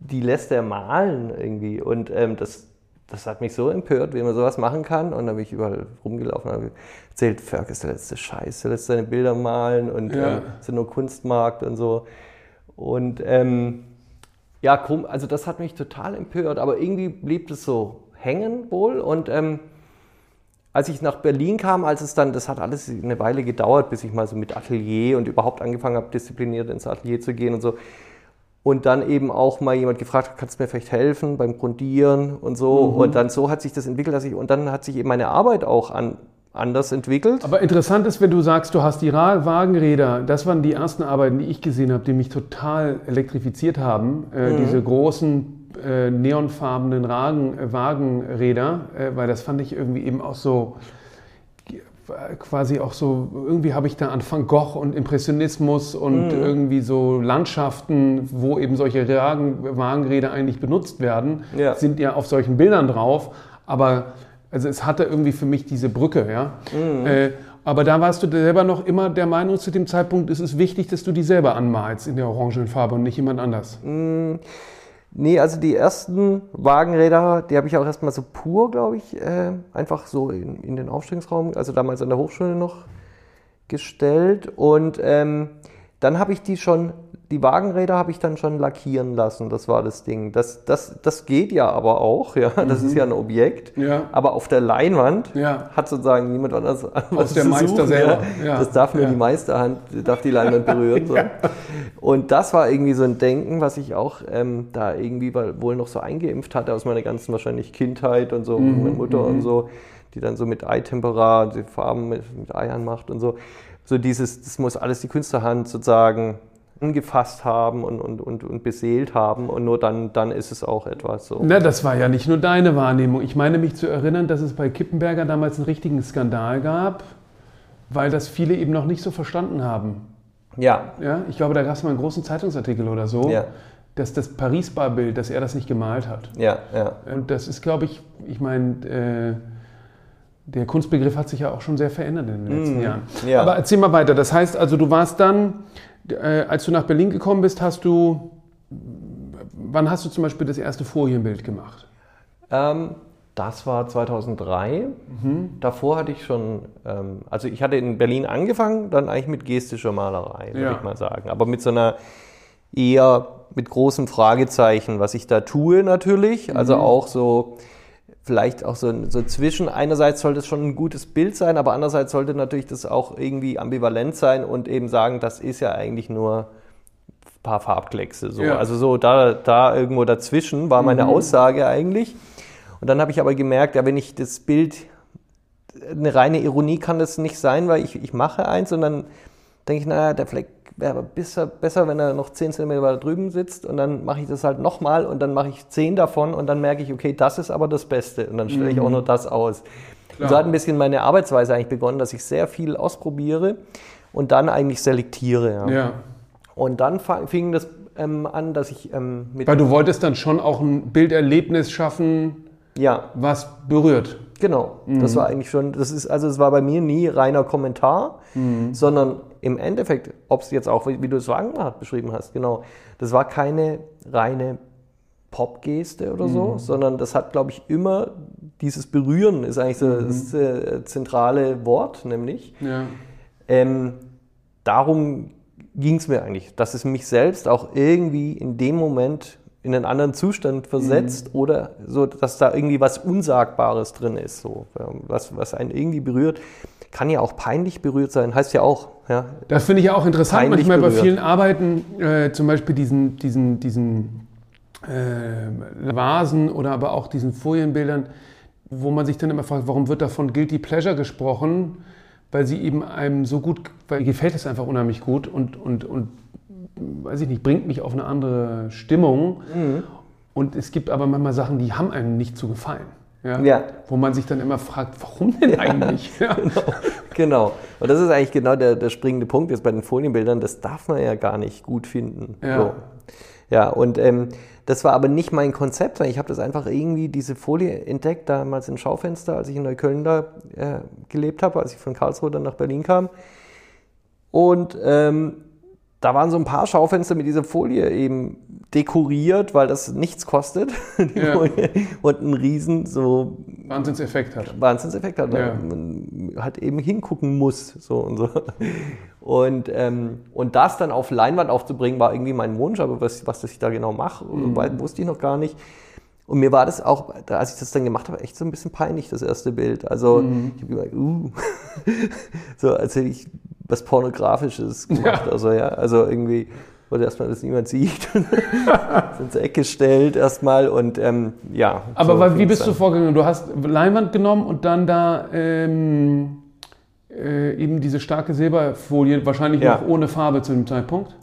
die lässt er malen irgendwie. Und ähm, das, das hat mich so empört, wie man sowas machen kann. Und dann bin ich überall rumgelaufen und habe erzählt, Ferg ist der letzte Scheiß, der lässt seine Bilder malen und ja. ähm, ist nur Kunstmarkt und so. Und ähm, ja, also das hat mich total empört, aber irgendwie blieb es so hängen wohl. Und ähm, als ich nach Berlin kam, als es dann, das hat alles eine Weile gedauert, bis ich mal so mit Atelier und überhaupt angefangen habe, diszipliniert ins Atelier zu gehen und so und dann eben auch mal jemand gefragt, kannst du mir vielleicht helfen beim Grundieren und so. Mhm. Und dann so hat sich das entwickelt, dass ich, und dann hat sich eben meine Arbeit auch an, anders entwickelt. Aber interessant ist, wenn du sagst, du hast die Wagenräder, das waren die ersten Arbeiten, die ich gesehen habe, die mich total elektrifiziert haben. Äh, mhm. Diese großen äh, neonfarbenen Ragen, Wagenräder, äh, weil das fand ich irgendwie eben auch so quasi auch so, irgendwie habe ich da an Van Gogh und Impressionismus und mhm. irgendwie so Landschaften, wo eben solche Wagenräder eigentlich benutzt werden, ja. sind ja auf solchen Bildern drauf. Aber also es hatte irgendwie für mich diese Brücke, ja. Mhm. Äh, aber da warst du selber noch immer der Meinung zu dem Zeitpunkt, ist es wichtig, dass du die selber anmalst in der orangenen Farbe und nicht jemand anders. Mhm. Nee, also die ersten Wagenräder, die habe ich auch erstmal so pur, glaube ich, äh, einfach so in, in, den Aufstellungsraum, also damals an der Hochschule noch gestellt. Und ähm, dann habe ich die schon die Wagenräder habe ich dann schon lackieren lassen, das war das Ding. Das, das, das geht ja aber auch, ja. Das mhm. ist ja ein Objekt. Ja. Aber auf der Leinwand ja. hat sozusagen niemand anders was der Meister suchen, selber. Ja. Das darf nur die Meisterhand, darf die Leinwand berühren. So. Und das war irgendwie so ein Denken, was ich auch ähm, da irgendwie wohl noch so eingeimpft hatte aus meiner ganzen wahrscheinlich Kindheit und so, mhm. meine Mutter mhm. und so, die dann so mit Eitempera, die Farben mit, mit Eiern macht und so. So dieses, das muss alles die Künstlerhand sozusagen angefasst haben und, und, und, und beseelt haben und nur dann, dann ist es auch etwas so. Na, das war ja nicht nur deine Wahrnehmung. Ich meine mich zu erinnern, dass es bei Kippenberger damals einen richtigen Skandal gab, weil das viele eben noch nicht so verstanden haben. Ja. ja ich glaube, da gab es mal einen großen Zeitungsartikel oder so. Ja. Dass das Paris-Bar-Bild, dass er das nicht gemalt hat. Ja, ja. Und das ist, glaube ich, ich meine, äh, der Kunstbegriff hat sich ja auch schon sehr verändert in den letzten mm, Jahren. Ja. Aber erzähl mal weiter. Das heißt also, du warst dann äh, als du nach Berlin gekommen bist, hast du, wann hast du zum Beispiel das erste Folienbild gemacht? Ähm, das war 2003. Mhm. Davor hatte ich schon, ähm, also ich hatte in Berlin angefangen, dann eigentlich mit gestischer Malerei, würde ja. ich mal sagen. Aber mit so einer eher mit großem Fragezeichen, was ich da tue natürlich. Also mhm. auch so vielleicht auch so, so zwischen. Einerseits sollte es schon ein gutes Bild sein, aber andererseits sollte natürlich das auch irgendwie ambivalent sein und eben sagen, das ist ja eigentlich nur ein paar Farbkleckse. So. Ja. Also so da, da irgendwo dazwischen war meine mhm. Aussage eigentlich. Und dann habe ich aber gemerkt, ja, wenn ich das Bild, eine reine Ironie kann das nicht sein, weil ich, ich mache eins und dann denke ich, naja, der Fleck wäre besser, besser, wenn er noch 10 cm weiter drüben sitzt und dann mache ich das halt nochmal und dann mache ich 10 davon und dann merke ich, okay, das ist aber das Beste und dann stelle mhm. ich auch mhm. nur das aus. Und so hat ein bisschen meine Arbeitsweise eigentlich begonnen, dass ich sehr viel ausprobiere und dann eigentlich selektiere. Ja. ja. Und dann fing das ähm, an, dass ich ähm, mit. Weil du wolltest dann schon auch ein Bilderlebnis schaffen, ja. was berührt. genau. Mhm. Das war eigentlich schon, das ist, also es war bei mir nie reiner Kommentar, mhm. sondern im Endeffekt, ob es jetzt auch, wie, wie du es Wagenbart beschrieben hast, genau, das war keine reine Popgeste oder so, mhm. sondern das hat, glaube ich, immer dieses Berühren ist eigentlich so mhm. das äh, zentrale Wort, nämlich. Ja. Ähm, darum ging es mir eigentlich, dass es mich selbst auch irgendwie in dem Moment in einen anderen Zustand versetzt mhm. oder so, dass da irgendwie was Unsagbares drin ist, so, was, was einen irgendwie berührt. Kann ja auch peinlich berührt sein, heißt ja auch. Ja, das finde ich ja auch interessant, manchmal berührt. bei vielen Arbeiten, äh, zum Beispiel diesen, diesen, diesen äh, Vasen oder aber auch diesen Folienbildern, wo man sich dann immer fragt, warum wird da von Guilty Pleasure gesprochen? Weil sie eben einem so gut, weil gefällt es einfach unheimlich gut und, und, und weiß ich nicht, bringt mich auf eine andere Stimmung. Mhm. Und es gibt aber manchmal Sachen, die haben einem nicht zu gefallen. Ja? ja. Wo man sich dann immer fragt, warum denn eigentlich? Ja, genau. genau. Und das ist eigentlich genau der, der springende Punkt jetzt bei den Folienbildern. Das darf man ja gar nicht gut finden. Ja, so. ja und ähm, das war aber nicht mein Konzept, weil ich habe das einfach irgendwie, diese Folie entdeckt, damals im Schaufenster, als ich in Neukölln da äh, gelebt habe, als ich von Karlsruhe dann nach Berlin kam. Und ähm, da waren so ein paar Schaufenster mit dieser Folie eben dekoriert, weil das nichts kostet ja. und einen riesen so Wahnsinnseffekt hat. Wahnsinnseffekt hat, ja. man halt eben hingucken muss so und so. Und, ähm, und das dann auf Leinwand aufzubringen, war irgendwie mein Wunsch, aber was, was ich da genau mache, mhm. wusste ich noch gar nicht. Und mir war das auch, als ich das dann gemacht habe, echt so ein bisschen peinlich, das erste Bild. Also mhm. ich habe gedacht, uh, so als hätte ich was Pornografisches gemacht. Ja. Also ja, also irgendwie wollte erstmal, dass niemand sieht, ins Eck gestellt erstmal und ähm, ja. Aber so wie bist dann. du vorgegangen? Du hast Leinwand genommen und dann da ähm, äh, eben diese starke Silberfolie, wahrscheinlich ja. noch ohne Farbe zu dem Zeitpunkt?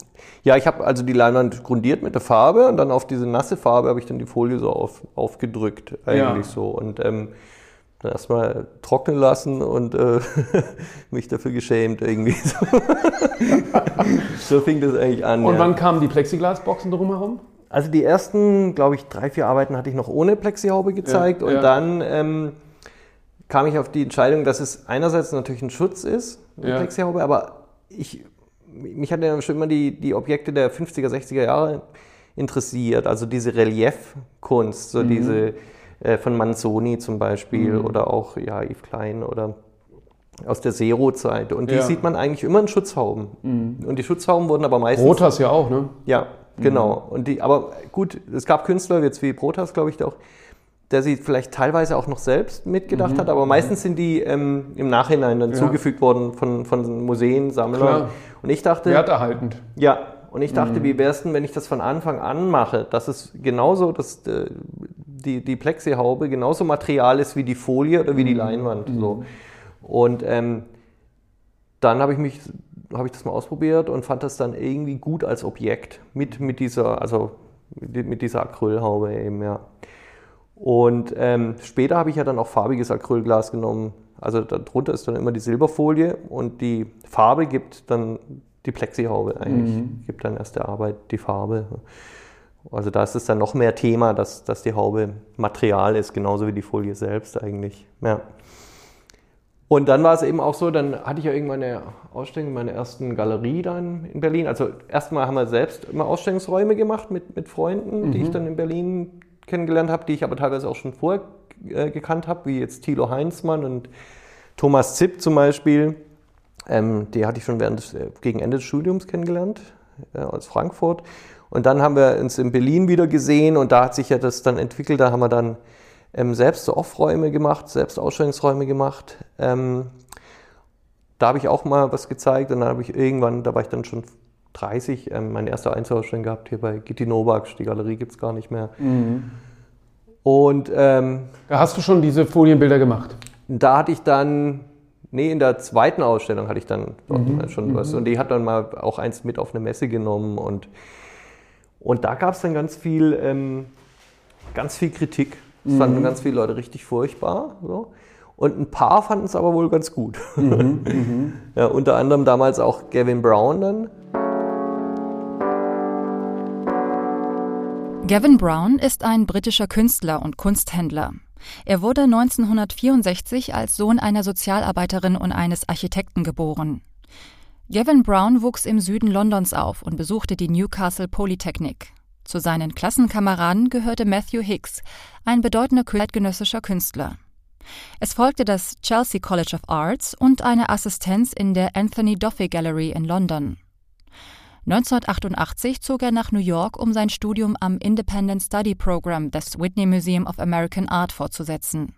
Ja, ich habe also die Leinwand grundiert mit der Farbe und dann auf diese nasse Farbe habe ich dann die Folie so auf, aufgedrückt eigentlich ja. so und ähm, dann erstmal trocknen lassen und äh, mich dafür geschämt irgendwie. So. fing das eigentlich an. Und ja. wann kamen die Plexiglasboxen drumherum? Also die ersten, glaube ich, drei, vier Arbeiten hatte ich noch ohne Plexihaube gezeigt ja, und ja. dann ähm, kam ich auf die Entscheidung, dass es einerseits natürlich ein Schutz ist, eine ja. Plexihaube, aber ich, mich hat ja schon immer die, die Objekte der 50er, 60er Jahre interessiert, also diese Reliefkunst, so mhm. diese äh, von Manzoni zum Beispiel mhm. oder auch ja, Yves Klein oder aus der Zero-Zeit. Und die ja. sieht man eigentlich immer in Schutzhauben. Mhm. Und die Schutzhauben wurden aber meistens. Protas ja auch, ne? Ja, genau. Mhm. Und die, aber gut, es gab Künstler, jetzt wie Protas, glaube ich, auch, der sie vielleicht teilweise auch noch selbst mitgedacht mhm. hat, aber meistens sind die ähm, im Nachhinein dann ja. zugefügt worden von, von Museen, Sammlern. Klar. Und ich dachte. Werterhaltend. Ja, und ich dachte, mhm. wie wäre es denn, wenn ich das von Anfang an mache, dass es genauso, dass äh, die, die Plexihaube genauso Material ist wie die Folie oder wie die mhm. Leinwand. Mhm. So. Und ähm, dann habe ich mich, habe ich das mal ausprobiert und fand das dann irgendwie gut als Objekt mit, mit dieser, also mit dieser Acrylhaube eben, ja. Und ähm, später habe ich ja dann auch farbiges Acrylglas genommen. Also darunter ist dann immer die Silberfolie und die Farbe gibt dann die Plexihaube eigentlich, mhm. gibt dann erst der Arbeit die Farbe. Also da ist es dann noch mehr Thema, dass, dass die Haube Material ist, genauso wie die Folie selbst eigentlich. Ja. Und dann war es eben auch so, dann hatte ich ja irgendwann eine Ausstellung in meiner ersten Galerie dann in Berlin. Also erstmal haben wir selbst immer Ausstellungsräume gemacht mit, mit Freunden, mhm. die ich mhm. dann in Berlin kennengelernt habe, die ich aber teilweise auch schon vorher äh, gekannt habe, wie jetzt Thilo Heinzmann und Thomas Zipp zum Beispiel. Ähm, die hatte ich schon während des, äh, gegen Ende des Studiums kennengelernt, äh, aus Frankfurt. Und dann haben wir uns in Berlin wieder gesehen und da hat sich ja das dann entwickelt. Da haben wir dann ähm, selbst so Off-Räume gemacht, selbst Ausstellungsräume gemacht. Ähm, da habe ich auch mal was gezeigt und dann habe ich irgendwann, da war ich dann schon 30, ähm, meine erste Einzelausstellung gehabt hier bei Gitti Novak. Die Galerie gibt es gar nicht mehr. Mhm. Und ähm, da hast du schon diese Folienbilder gemacht? Da hatte ich dann, nee, in der zweiten Ausstellung hatte ich dann mhm. schon was. Mhm. Und die hat dann mal auch eins mit auf eine Messe genommen und und da gab es dann ganz viel, ähm, ganz viel Kritik. Das mhm. fanden ganz viele Leute richtig furchtbar. So. Und ein paar fanden es aber wohl ganz gut. Mhm, mhm. ja, unter anderem damals auch Gavin Brown dann. Gavin Brown ist ein britischer Künstler und Kunsthändler. Er wurde 1964 als Sohn einer Sozialarbeiterin und eines Architekten geboren. Gavin Brown wuchs im Süden Londons auf und besuchte die Newcastle Polytechnic. Zu seinen Klassenkameraden gehörte Matthew Hicks, ein bedeutender zeitgenössischer Künstler. Es folgte das Chelsea College of Arts und eine Assistenz in der Anthony Duffy Gallery in London. 1988 zog er nach New York, um sein Studium am Independent Study Program des Whitney Museum of American Art fortzusetzen.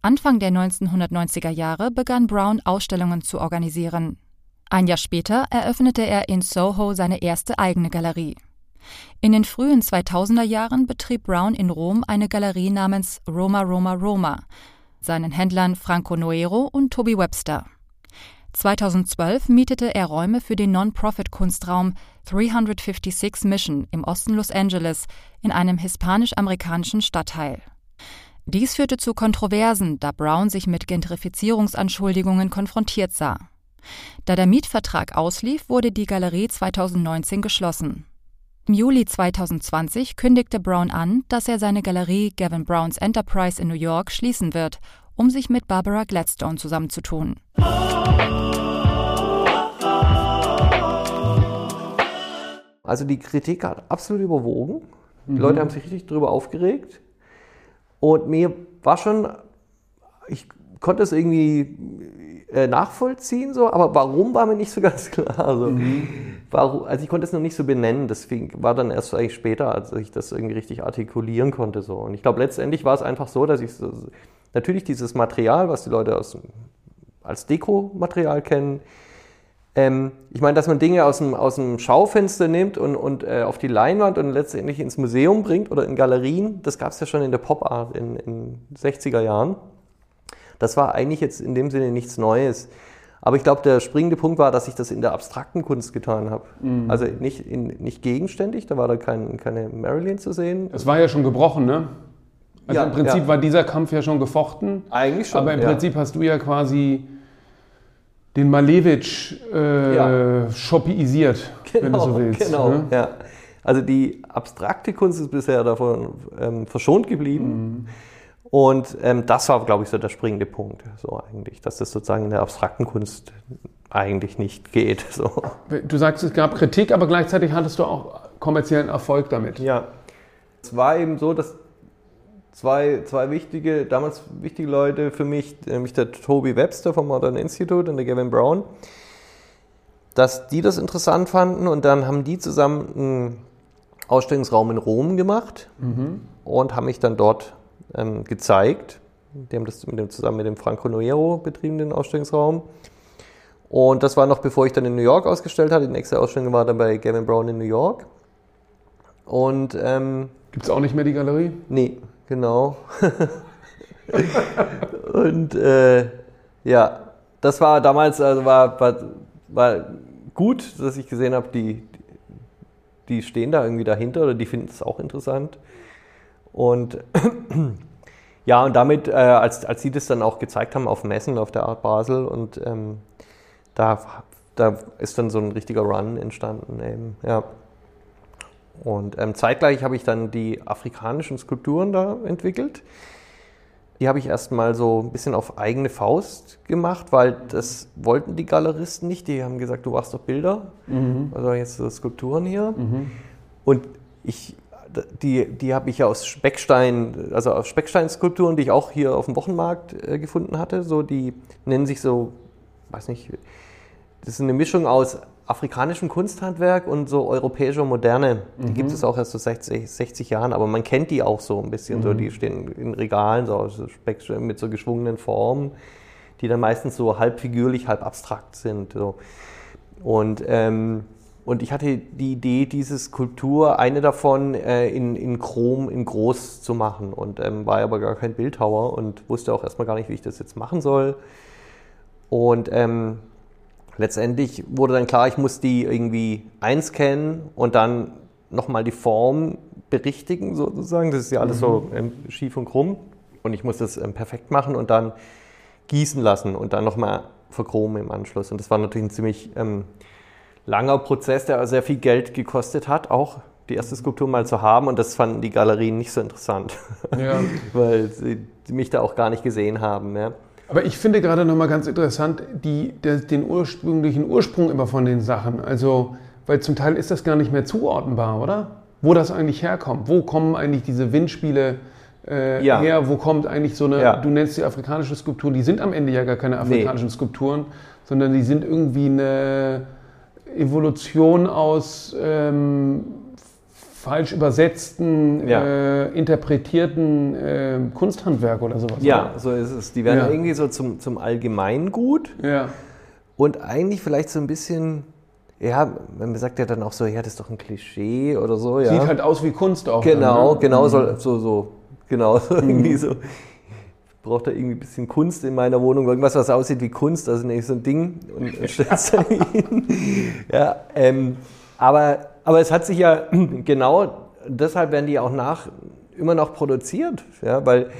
Anfang der 1990er Jahre begann Brown Ausstellungen zu organisieren. Ein Jahr später eröffnete er in Soho seine erste eigene Galerie. In den frühen 2000er Jahren betrieb Brown in Rom eine Galerie namens Roma Roma Roma, seinen Händlern Franco Noero und Toby Webster. 2012 mietete er Räume für den Non-Profit-Kunstraum 356 Mission im Osten Los Angeles in einem hispanisch-amerikanischen Stadtteil. Dies führte zu Kontroversen, da Brown sich mit Gentrifizierungsanschuldigungen konfrontiert sah. Da der Mietvertrag auslief, wurde die Galerie 2019 geschlossen. Im Juli 2020 kündigte Brown an, dass er seine Galerie Gavin Browns Enterprise in New York schließen wird, um sich mit Barbara Gladstone zusammenzutun. Also die Kritik hat absolut überwogen. Die mhm. Leute haben sich richtig darüber aufgeregt. Und mir war schon, ich konnte es irgendwie äh, nachvollziehen, so, aber warum war mir nicht so ganz klar. Also, mhm. Warum, also ich konnte es noch nicht so benennen, deswegen war dann erst eigentlich später, als ich das irgendwie richtig artikulieren konnte. So. Und ich glaube, letztendlich war es einfach so, dass ich so, natürlich dieses Material, was die Leute aus, als Dekomaterial kennen, ähm, ich meine, dass man Dinge aus dem, aus dem Schaufenster nimmt und, und äh, auf die Leinwand und letztendlich ins Museum bringt oder in Galerien, das gab es ja schon in der Pop Art in den 60er Jahren. Das war eigentlich jetzt in dem Sinne nichts Neues. Aber ich glaube, der springende Punkt war, dass ich das in der abstrakten Kunst getan habe. Mhm. Also nicht, in, nicht gegenständig, da war da kein, keine Marilyn zu sehen. Es war ja schon gebrochen, ne? Also ja, im Prinzip ja. war dieser Kampf ja schon gefochten. Eigentlich schon. Aber im ja. Prinzip hast du ja quasi den Malevich äh, ja. shoppiisiert, genau, wenn du so genau, willst. Genau, ne? ja. Also die abstrakte Kunst ist bisher davon ähm, verschont geblieben. Mhm. Und ähm, das war, glaube ich, so der springende Punkt, so eigentlich, dass das sozusagen in der abstrakten Kunst eigentlich nicht geht. So. Du sagst, es gab Kritik, aber gleichzeitig hattest du auch kommerziellen Erfolg damit. Ja. Es war eben so, dass zwei, zwei wichtige, damals wichtige Leute für mich, nämlich der Toby Webster vom Modern Institute und der Gavin Brown, dass die das interessant fanden und dann haben die zusammen einen Ausstellungsraum in Rom gemacht mhm. und haben mich dann dort ähm, gezeigt. Die haben das mit dem, zusammen mit dem Franco Noero betrieben, den Ausstellungsraum. Und das war noch bevor ich dann in New York ausgestellt hatte. Die nächste Ausstellung war dann bei Gavin Brown in New York. Und ähm, gibt es auch nicht mehr die Galerie? Nee, genau. und äh, ja, das war damals, also war, war, war gut, dass ich gesehen habe, die, die stehen da irgendwie dahinter oder die finden es auch interessant. Und ja, und damit, äh, als, als sie das dann auch gezeigt haben auf Messen auf der Art Basel und ähm, da, da ist dann so ein richtiger Run entstanden eben, ja. Und ähm, zeitgleich habe ich dann die afrikanischen Skulpturen da entwickelt. Die habe ich erstmal so ein bisschen auf eigene Faust gemacht, weil das wollten die Galeristen nicht. Die haben gesagt, du machst doch Bilder, mhm. also jetzt so Skulpturen hier. Mhm. Und ich, die, die habe ich ja aus Speckstein, also aus Specksteinskulpturen, die ich auch hier auf dem Wochenmarkt äh, gefunden hatte. So, die nennen sich so, weiß nicht, das ist eine Mischung aus afrikanischem Kunsthandwerk und so europäischer Moderne. Die mhm. gibt es auch erst so 60, 60 Jahren, aber man kennt die auch so ein bisschen. Mhm. So, die stehen in Regalen so mit so geschwungenen Formen, die dann meistens so halb figürlich, halb abstrakt sind. So. Und, ähm, und ich hatte die Idee, diese Skulptur, eine davon äh, in, in Chrom, in groß zu machen. Und ähm, war aber gar kein Bildhauer und wusste auch erstmal gar nicht, wie ich das jetzt machen soll. Und ähm, letztendlich wurde dann klar, ich muss die irgendwie einscannen und dann nochmal die Form berichtigen sozusagen. Das ist ja alles mhm. so ähm, schief und krumm. Und ich muss das ähm, perfekt machen und dann gießen lassen und dann nochmal verchromen im Anschluss. Und das war natürlich ein ziemlich ähm, langer Prozess, der sehr viel Geld gekostet hat, auch die erste Skulptur mal zu haben und das fanden die Galerien nicht so interessant, ja. weil sie mich da auch gar nicht gesehen haben. Ja. Aber ich finde gerade nochmal ganz interessant die, der, den ursprünglichen Ursprung immer von den Sachen. Also, weil zum Teil ist das gar nicht mehr zuordnenbar, oder? Wo das eigentlich herkommt. Wo kommen eigentlich diese Windspiele äh, ja. her? Wo kommt eigentlich so eine, ja. du nennst die afrikanische Skulpturen, die sind am Ende ja gar keine afrikanischen nee. Skulpturen, sondern die sind irgendwie eine Evolution aus ähm, falsch übersetzten, ja. äh, interpretierten äh, Kunsthandwerk oder sowas. Ja, oder? so ist es. Die werden ja. irgendwie so zum, zum Allgemeingut. Ja. Und eigentlich vielleicht so ein bisschen, ja, man sagt ja dann auch so, ja, das ist doch ein Klischee oder so. Ja. Sieht halt aus wie Kunst auch. Genau, dann, ne? genau, mhm. so, so, genau, so mhm. irgendwie so. Ich brauche da irgendwie ein bisschen Kunst in meiner Wohnung, irgendwas, was aussieht wie Kunst, also nicht so ein Ding und, und stellst da hin. Ja, ähm, aber aber es hat sich ja genau deshalb werden die auch nach immer noch produziert, ja, weil,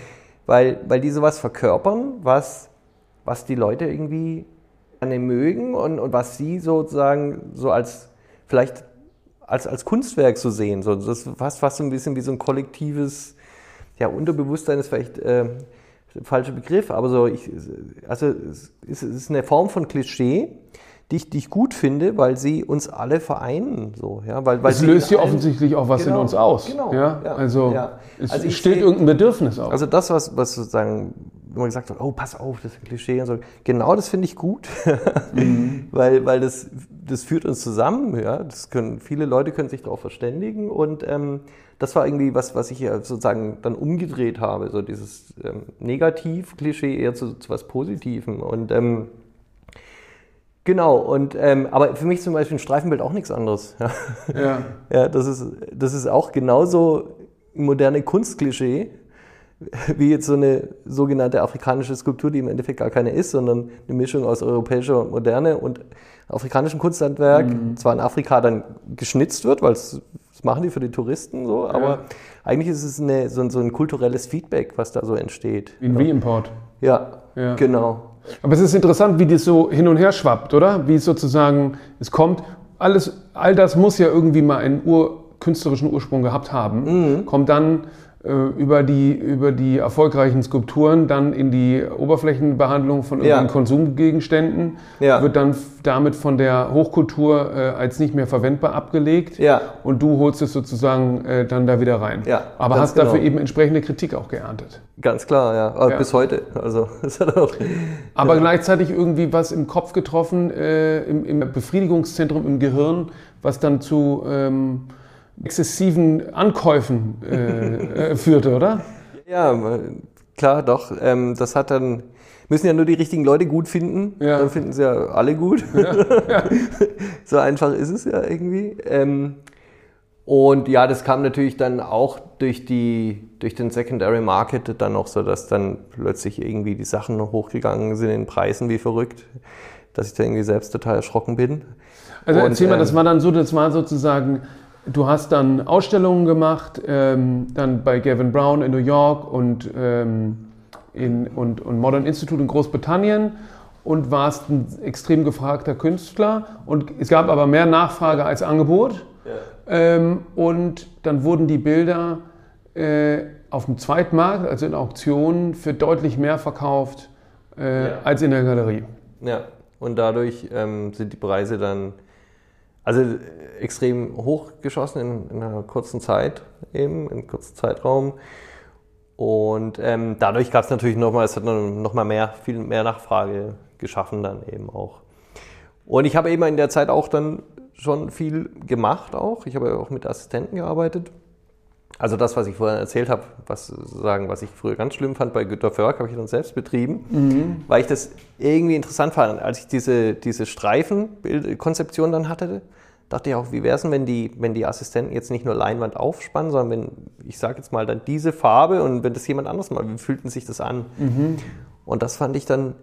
weil, weil die sowas verkörpern, was, was die Leute irgendwie gerne mögen und, und was sie sozusagen so als vielleicht als, als Kunstwerk so sehen. So, das ist fast, fast so ein bisschen wie so ein kollektives, ja, Unterbewusstsein ist vielleicht äh, der falsche Begriff, aber so, ich, also es ist, eine Form von Klischee, die ich, die ich gut finde, weil sie uns alle vereinen. So, ja, weil, weil es löst ja offensichtlich auch was genau, in uns aus. Genau, ja? ja also, ja. es also steht irgendein Bedürfnis auf. Also das, was, was sozusagen, man gesagt hat, oh, pass auf, das ist ein Klischee und so, genau das finde ich gut, mhm. weil, weil das, das führt uns zusammen. Ja? Das können, viele Leute können sich darauf verständigen und ähm, das war irgendwie was, was ich ja sozusagen dann umgedreht habe, so dieses ähm, Negativ-Klischee eher zu, zu was Positivem und ähm, Genau, und ähm, aber für mich zum Beispiel ein Streifenbild auch nichts anderes. Ja, ja. ja das, ist, das ist auch genauso moderne Kunstklischee wie jetzt so eine sogenannte afrikanische Skulptur, die im Endeffekt gar keine ist, sondern eine Mischung aus europäischer Moderne und afrikanischem Kunsthandwerk. Mhm. Zwar in Afrika dann geschnitzt wird, weil das machen die für die Touristen so, aber ja. eigentlich ist es eine, so, ein, so, ein, kulturelles Feedback, was da so entsteht. Wie ein Reimport. Ja, ja, genau. Aber es ist interessant, wie das so hin und her schwappt, oder? Wie es sozusagen, es kommt, alles, all das muss ja irgendwie mal einen ur, künstlerischen Ursprung gehabt haben, mhm. kommt dann über die, über die erfolgreichen Skulpturen dann in die Oberflächenbehandlung von irgendwelchen ja. Konsumgegenständen, ja. wird dann damit von der Hochkultur äh, als nicht mehr verwendbar abgelegt ja. und du holst es sozusagen äh, dann da wieder rein. Aber hast genau. dafür eben entsprechende Kritik auch geerntet. Ganz klar, ja. Bis heute. Also, Aber gleichzeitig irgendwie was im Kopf getroffen, äh, im, im, Befriedigungszentrum im Gehirn, was dann zu... Ähm, exzessiven Ankäufen äh, äh, führte, oder? Ja, klar, doch. Ähm, das hat dann müssen ja nur die richtigen Leute gut finden, ja. dann finden sie ja alle gut. Ja, ja. so einfach ist es ja irgendwie. Ähm, und ja, das kam natürlich dann auch durch, die, durch den Secondary Market dann noch so, dass dann plötzlich irgendwie die Sachen hochgegangen sind in Preisen wie verrückt, dass ich da irgendwie selbst total erschrocken bin. Also und, erzähl mal, ähm, das war dann so, das war sozusagen Du hast dann Ausstellungen gemacht, ähm, dann bei Gavin Brown in New York und, ähm, in, und, und Modern Institute in Großbritannien und warst ein extrem gefragter Künstler. Und es gab aber mehr Nachfrage als Angebot. Ja. Ähm, und dann wurden die Bilder äh, auf dem Zweitmarkt, also in Auktionen, für deutlich mehr verkauft äh, ja. als in der Galerie. Ja, und dadurch ähm, sind die Preise dann also extrem hochgeschossen in, in, einer kurzen Zeit, eben, in einem kurzen Zeitraum. Und ähm, dadurch gab es natürlich nochmal, es hat nochmal mehr, viel mehr Nachfrage geschaffen dann eben auch. Und ich habe eben in der Zeit auch dann schon viel gemacht auch. Ich habe auch mit Assistenten gearbeitet. Also das, was ich vorhin erzählt habe, was sagen, was ich früher ganz schlimm fand bei Günter Förk, habe ich dann selbst betrieben, mhm. weil ich das irgendwie interessant fand, als ich diese, diese Streifenkonzeption dann hatte dachte ich auch, wie wäre es denn, wenn die, wenn die Assistenten jetzt nicht nur Leinwand aufspannen, sondern wenn, ich sage jetzt mal, dann diese Farbe und wenn das jemand anders mal, wie fühlten sich das an? Mhm. Und das fand ich dann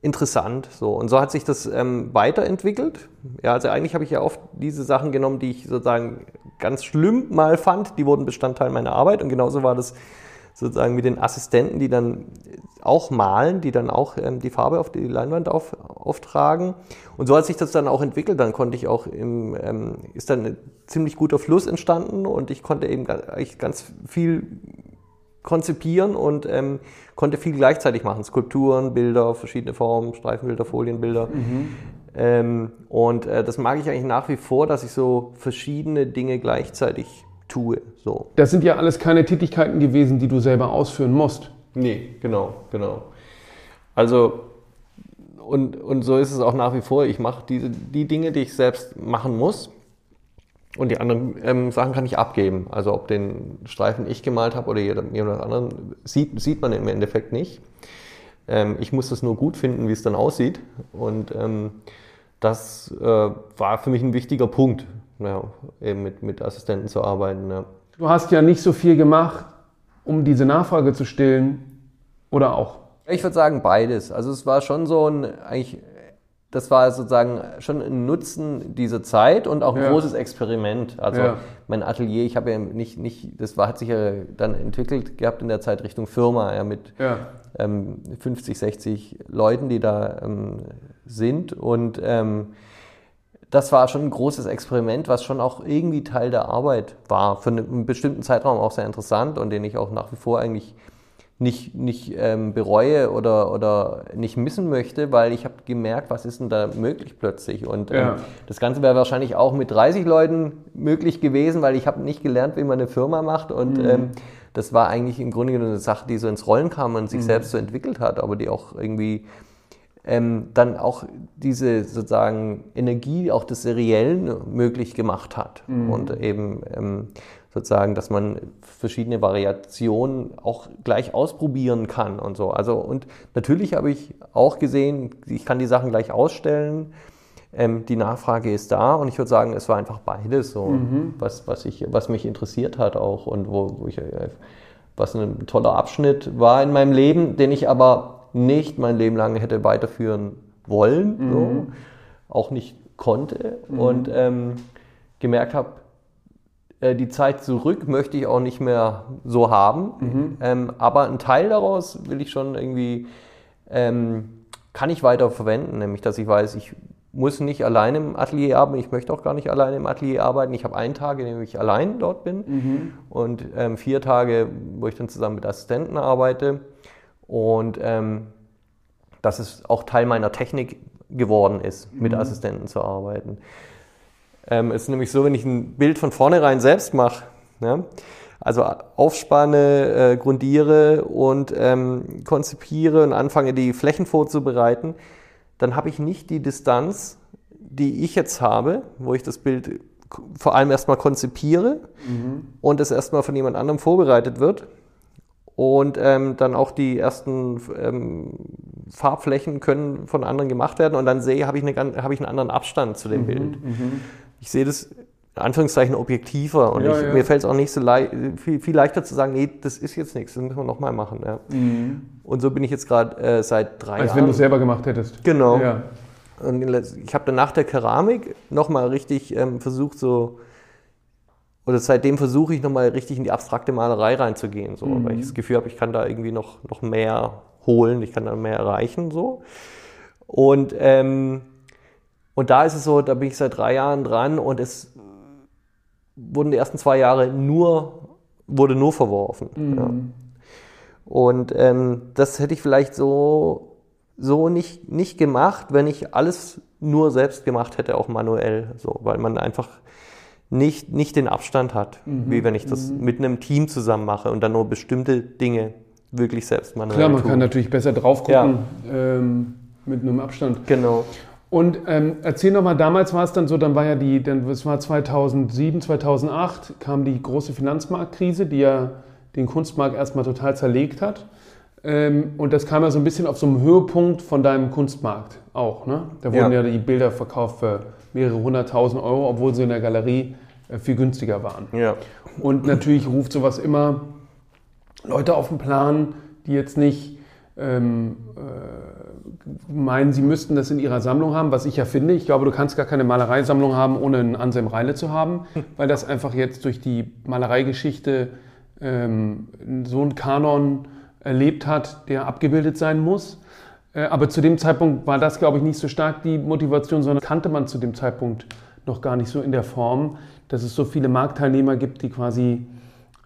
interessant. So. Und so hat sich das ähm, weiterentwickelt. Ja, also eigentlich habe ich ja oft diese Sachen genommen, die ich sozusagen ganz schlimm mal fand, die wurden Bestandteil meiner Arbeit und genauso war das sozusagen mit den Assistenten, die dann auch malen, die dann auch ähm, die Farbe auf die Leinwand auf, auftragen. Und so hat sich das dann auch entwickelt. Dann konnte ich auch im, ähm, ist dann ein ziemlich guter Fluss entstanden und ich konnte eben eigentlich ganz viel konzipieren und ähm, konnte viel gleichzeitig machen. Skulpturen, Bilder, verschiedene Formen, Streifenbilder, Folienbilder. Mhm. Ähm, und äh, das mag ich eigentlich nach wie vor, dass ich so verschiedene Dinge gleichzeitig tue. So. Das sind ja alles keine Tätigkeiten gewesen, die du selber ausführen musst. Nee, genau, genau. Also, und, und so ist es auch nach wie vor. Ich mache diese, die Dinge, die ich selbst machen muss. Und die anderen ähm, Sachen kann ich abgeben. Also ob den Streifen ich gemalt habe oder jemand anderen, sieht, sieht man im Endeffekt nicht. Ähm, ich muss das nur gut finden, wie es dann aussieht. Und ähm, das äh, war für mich ein wichtiger Punkt, ja, eben mit, mit Assistenten zu arbeiten. Ja. Du hast ja nicht so viel gemacht, um diese Nachfrage zu stillen, oder auch? Ich würde sagen beides. Also es war schon so ein, eigentlich, das war sozusagen schon ein Nutzen dieser Zeit und auch ein ja. großes Experiment. Also ja. mein Atelier, ich habe ja nicht, nicht, das war, hat sich ja dann entwickelt gehabt in der Zeit Richtung Firma, ja, mit ja. Ähm, 50, 60 Leuten, die da ähm, sind und ähm, das war schon ein großes Experiment, was schon auch irgendwie Teil der Arbeit war. Für einen bestimmten Zeitraum auch sehr interessant und den ich auch nach wie vor eigentlich nicht, nicht ähm, bereue oder, oder nicht missen möchte, weil ich habe gemerkt, was ist denn da möglich plötzlich. Und ähm, ja. das Ganze wäre wahrscheinlich auch mit 30 Leuten möglich gewesen, weil ich habe nicht gelernt, wie man eine Firma macht. Und mhm. ähm, das war eigentlich im Grunde genommen eine Sache, die so ins Rollen kam und sich mhm. selbst so entwickelt hat, aber die auch irgendwie ähm, dann auch diese sozusagen Energie auch des Seriellen möglich gemacht hat. Mhm. Und eben ähm, sozusagen, dass man verschiedene Variationen auch gleich ausprobieren kann und so. Also und natürlich habe ich auch gesehen, ich kann die Sachen gleich ausstellen. Ähm, die Nachfrage ist da und ich würde sagen, es war einfach beides so, mhm. was, was, ich, was mich interessiert hat auch und wo, wo ich, äh, was ein toller Abschnitt war in meinem Leben, den ich aber nicht mein Leben lang hätte weiterführen wollen, mhm. so, auch nicht konnte mhm. und ähm, gemerkt habe, äh, die Zeit zurück möchte ich auch nicht mehr so haben, mhm. ähm, aber ein Teil daraus will ich schon irgendwie, ähm, kann ich weiter verwenden, nämlich dass ich weiß, ich muss nicht allein im Atelier arbeiten, ich möchte auch gar nicht allein im Atelier arbeiten. Ich habe einen Tag, in dem ich allein dort bin mhm. und ähm, vier Tage, wo ich dann zusammen mit Assistenten arbeite. Und ähm, dass es auch Teil meiner Technik geworden ist, mit mhm. Assistenten zu arbeiten. Ähm, es ist nämlich so, wenn ich ein Bild von vornherein selbst mache, ja, also aufspanne, äh, grundiere und ähm, konzipiere und anfange, die Flächen vorzubereiten, dann habe ich nicht die Distanz, die ich jetzt habe, wo ich das Bild vor allem erstmal konzipiere mhm. und es erstmal von jemand anderem vorbereitet wird, und ähm, dann auch die ersten ähm, Farbflächen können von anderen gemacht werden und dann sehe, habe ich, eine, hab ich einen anderen Abstand zu dem mhm, Bild. Mhm. Ich sehe das in Anführungszeichen objektiver und ja, ich, ja. mir fällt es auch nicht so leicht, viel, viel, leichter zu sagen, nee, das ist jetzt nichts, das müssen wir nochmal machen. Ja. Mhm. Und so bin ich jetzt gerade äh, seit drei Als Jahren. Als wenn du es selber gemacht hättest. Genau. Und ich habe dann nach der Keramik nochmal richtig ähm, versucht, so oder seitdem versuche ich nochmal richtig in die abstrakte Malerei reinzugehen, so, mhm. weil ich das Gefühl habe, ich kann da irgendwie noch, noch mehr holen, ich kann da mehr erreichen. So. Und, ähm, und da ist es so, da bin ich seit drei Jahren dran und es wurden die ersten zwei Jahre nur, wurde nur verworfen. Mhm. Ja. Und ähm, das hätte ich vielleicht so, so nicht, nicht gemacht, wenn ich alles nur selbst gemacht hätte, auch manuell. So, weil man einfach nicht, nicht den Abstand hat, mhm. wie wenn ich das mhm. mit einem Team zusammen mache und dann nur bestimmte Dinge wirklich selbst manuell Klar, man tun. kann natürlich besser drauf gucken ja. ähm, mit einem Abstand. Genau. Und ähm, erzähl nochmal, damals war es dann so, dann war ja die, dann, es war 2007, 2008, kam die große Finanzmarktkrise, die ja den Kunstmarkt erstmal total zerlegt hat. Ähm, und das kam ja so ein bisschen auf so einem Höhepunkt von deinem Kunstmarkt auch. Ne? Da wurden ja. ja die Bilder verkauft für mehrere hunderttausend Euro, obwohl sie in der Galerie äh, viel günstiger waren. Ja. Und natürlich ruft sowas immer Leute auf den Plan, die jetzt nicht ähm, äh, meinen, sie müssten das in ihrer Sammlung haben, was ich ja finde. Ich glaube, du kannst gar keine Malereisammlung haben, ohne einen Anselm Reile zu haben, weil das einfach jetzt durch die Malereigeschichte ähm, so einen Kanon erlebt hat, der abgebildet sein muss. Äh, aber zu dem Zeitpunkt war das, glaube ich, nicht so stark die Motivation, sondern kannte man zu dem Zeitpunkt noch gar nicht so in der Form, dass es so viele Marktteilnehmer gibt, die quasi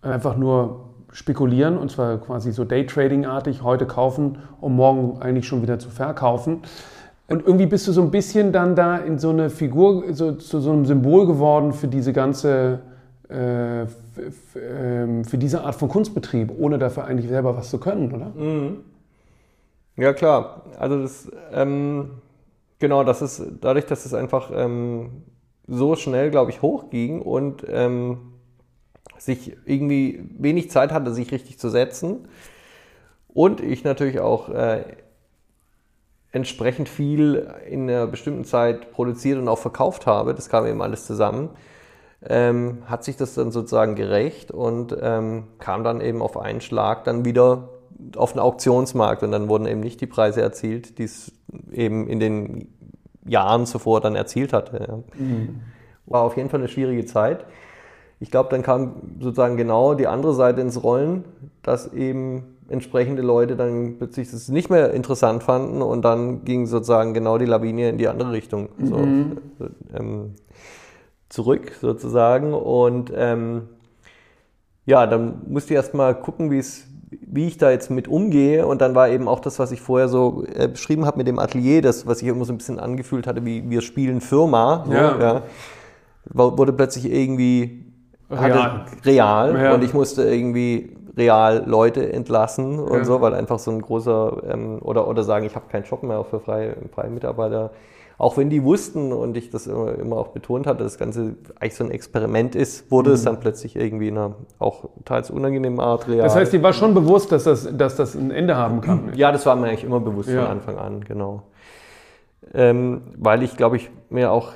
einfach nur spekulieren und zwar quasi so Daytrading-artig, heute kaufen, um morgen eigentlich schon wieder zu verkaufen. Und irgendwie bist du so ein bisschen dann da in so eine Figur, so, zu so einem Symbol geworden für diese ganze, äh, ähm, für diese Art von Kunstbetrieb, ohne dafür eigentlich selber was zu können, oder? Mhm. Ja, klar. Also das, ähm, genau, das ist dadurch, dass es einfach ähm, so schnell, glaube ich, hochging und ähm, sich irgendwie wenig Zeit hatte, sich richtig zu setzen. Und ich natürlich auch äh, entsprechend viel in einer bestimmten Zeit produziert und auch verkauft habe. Das kam eben alles zusammen. Ähm, hat sich das dann sozusagen gerecht und ähm, kam dann eben auf einen Schlag dann wieder auf den Auktionsmarkt und dann wurden eben nicht die Preise erzielt, die es eben in den Jahren zuvor dann erzielt hatte. Mhm. War auf jeden Fall eine schwierige Zeit ich glaube, dann kam sozusagen genau die andere Seite ins Rollen, dass eben entsprechende Leute dann plötzlich das nicht mehr interessant fanden und dann ging sozusagen genau die Lawine in die andere Richtung so, mhm. ähm, zurück sozusagen und ähm, ja, dann musste ich erstmal gucken, wie es wie ich da jetzt mit umgehe. Und dann war eben auch das, was ich vorher so äh, beschrieben habe mit dem Atelier, das, was ich immer so ein bisschen angefühlt hatte, wie wir spielen Firma, so, ja. ja wurde plötzlich irgendwie real, real ja. und ich musste irgendwie real Leute entlassen und ja. so, weil einfach so ein großer ähm, oder oder sagen, ich habe keinen Job mehr für freie, freie Mitarbeiter. Auch wenn die wussten und ich das immer, immer auch betont hatte, das Ganze eigentlich so ein Experiment ist, wurde mhm. es dann plötzlich irgendwie in einer auch teils unangenehmen Art real. Das heißt, dir war schon bewusst, dass das, dass das ein Ende haben kann? Ja, das war mir eigentlich immer bewusst ja. von Anfang an, genau. Ähm, weil ich, glaube ich, mir auch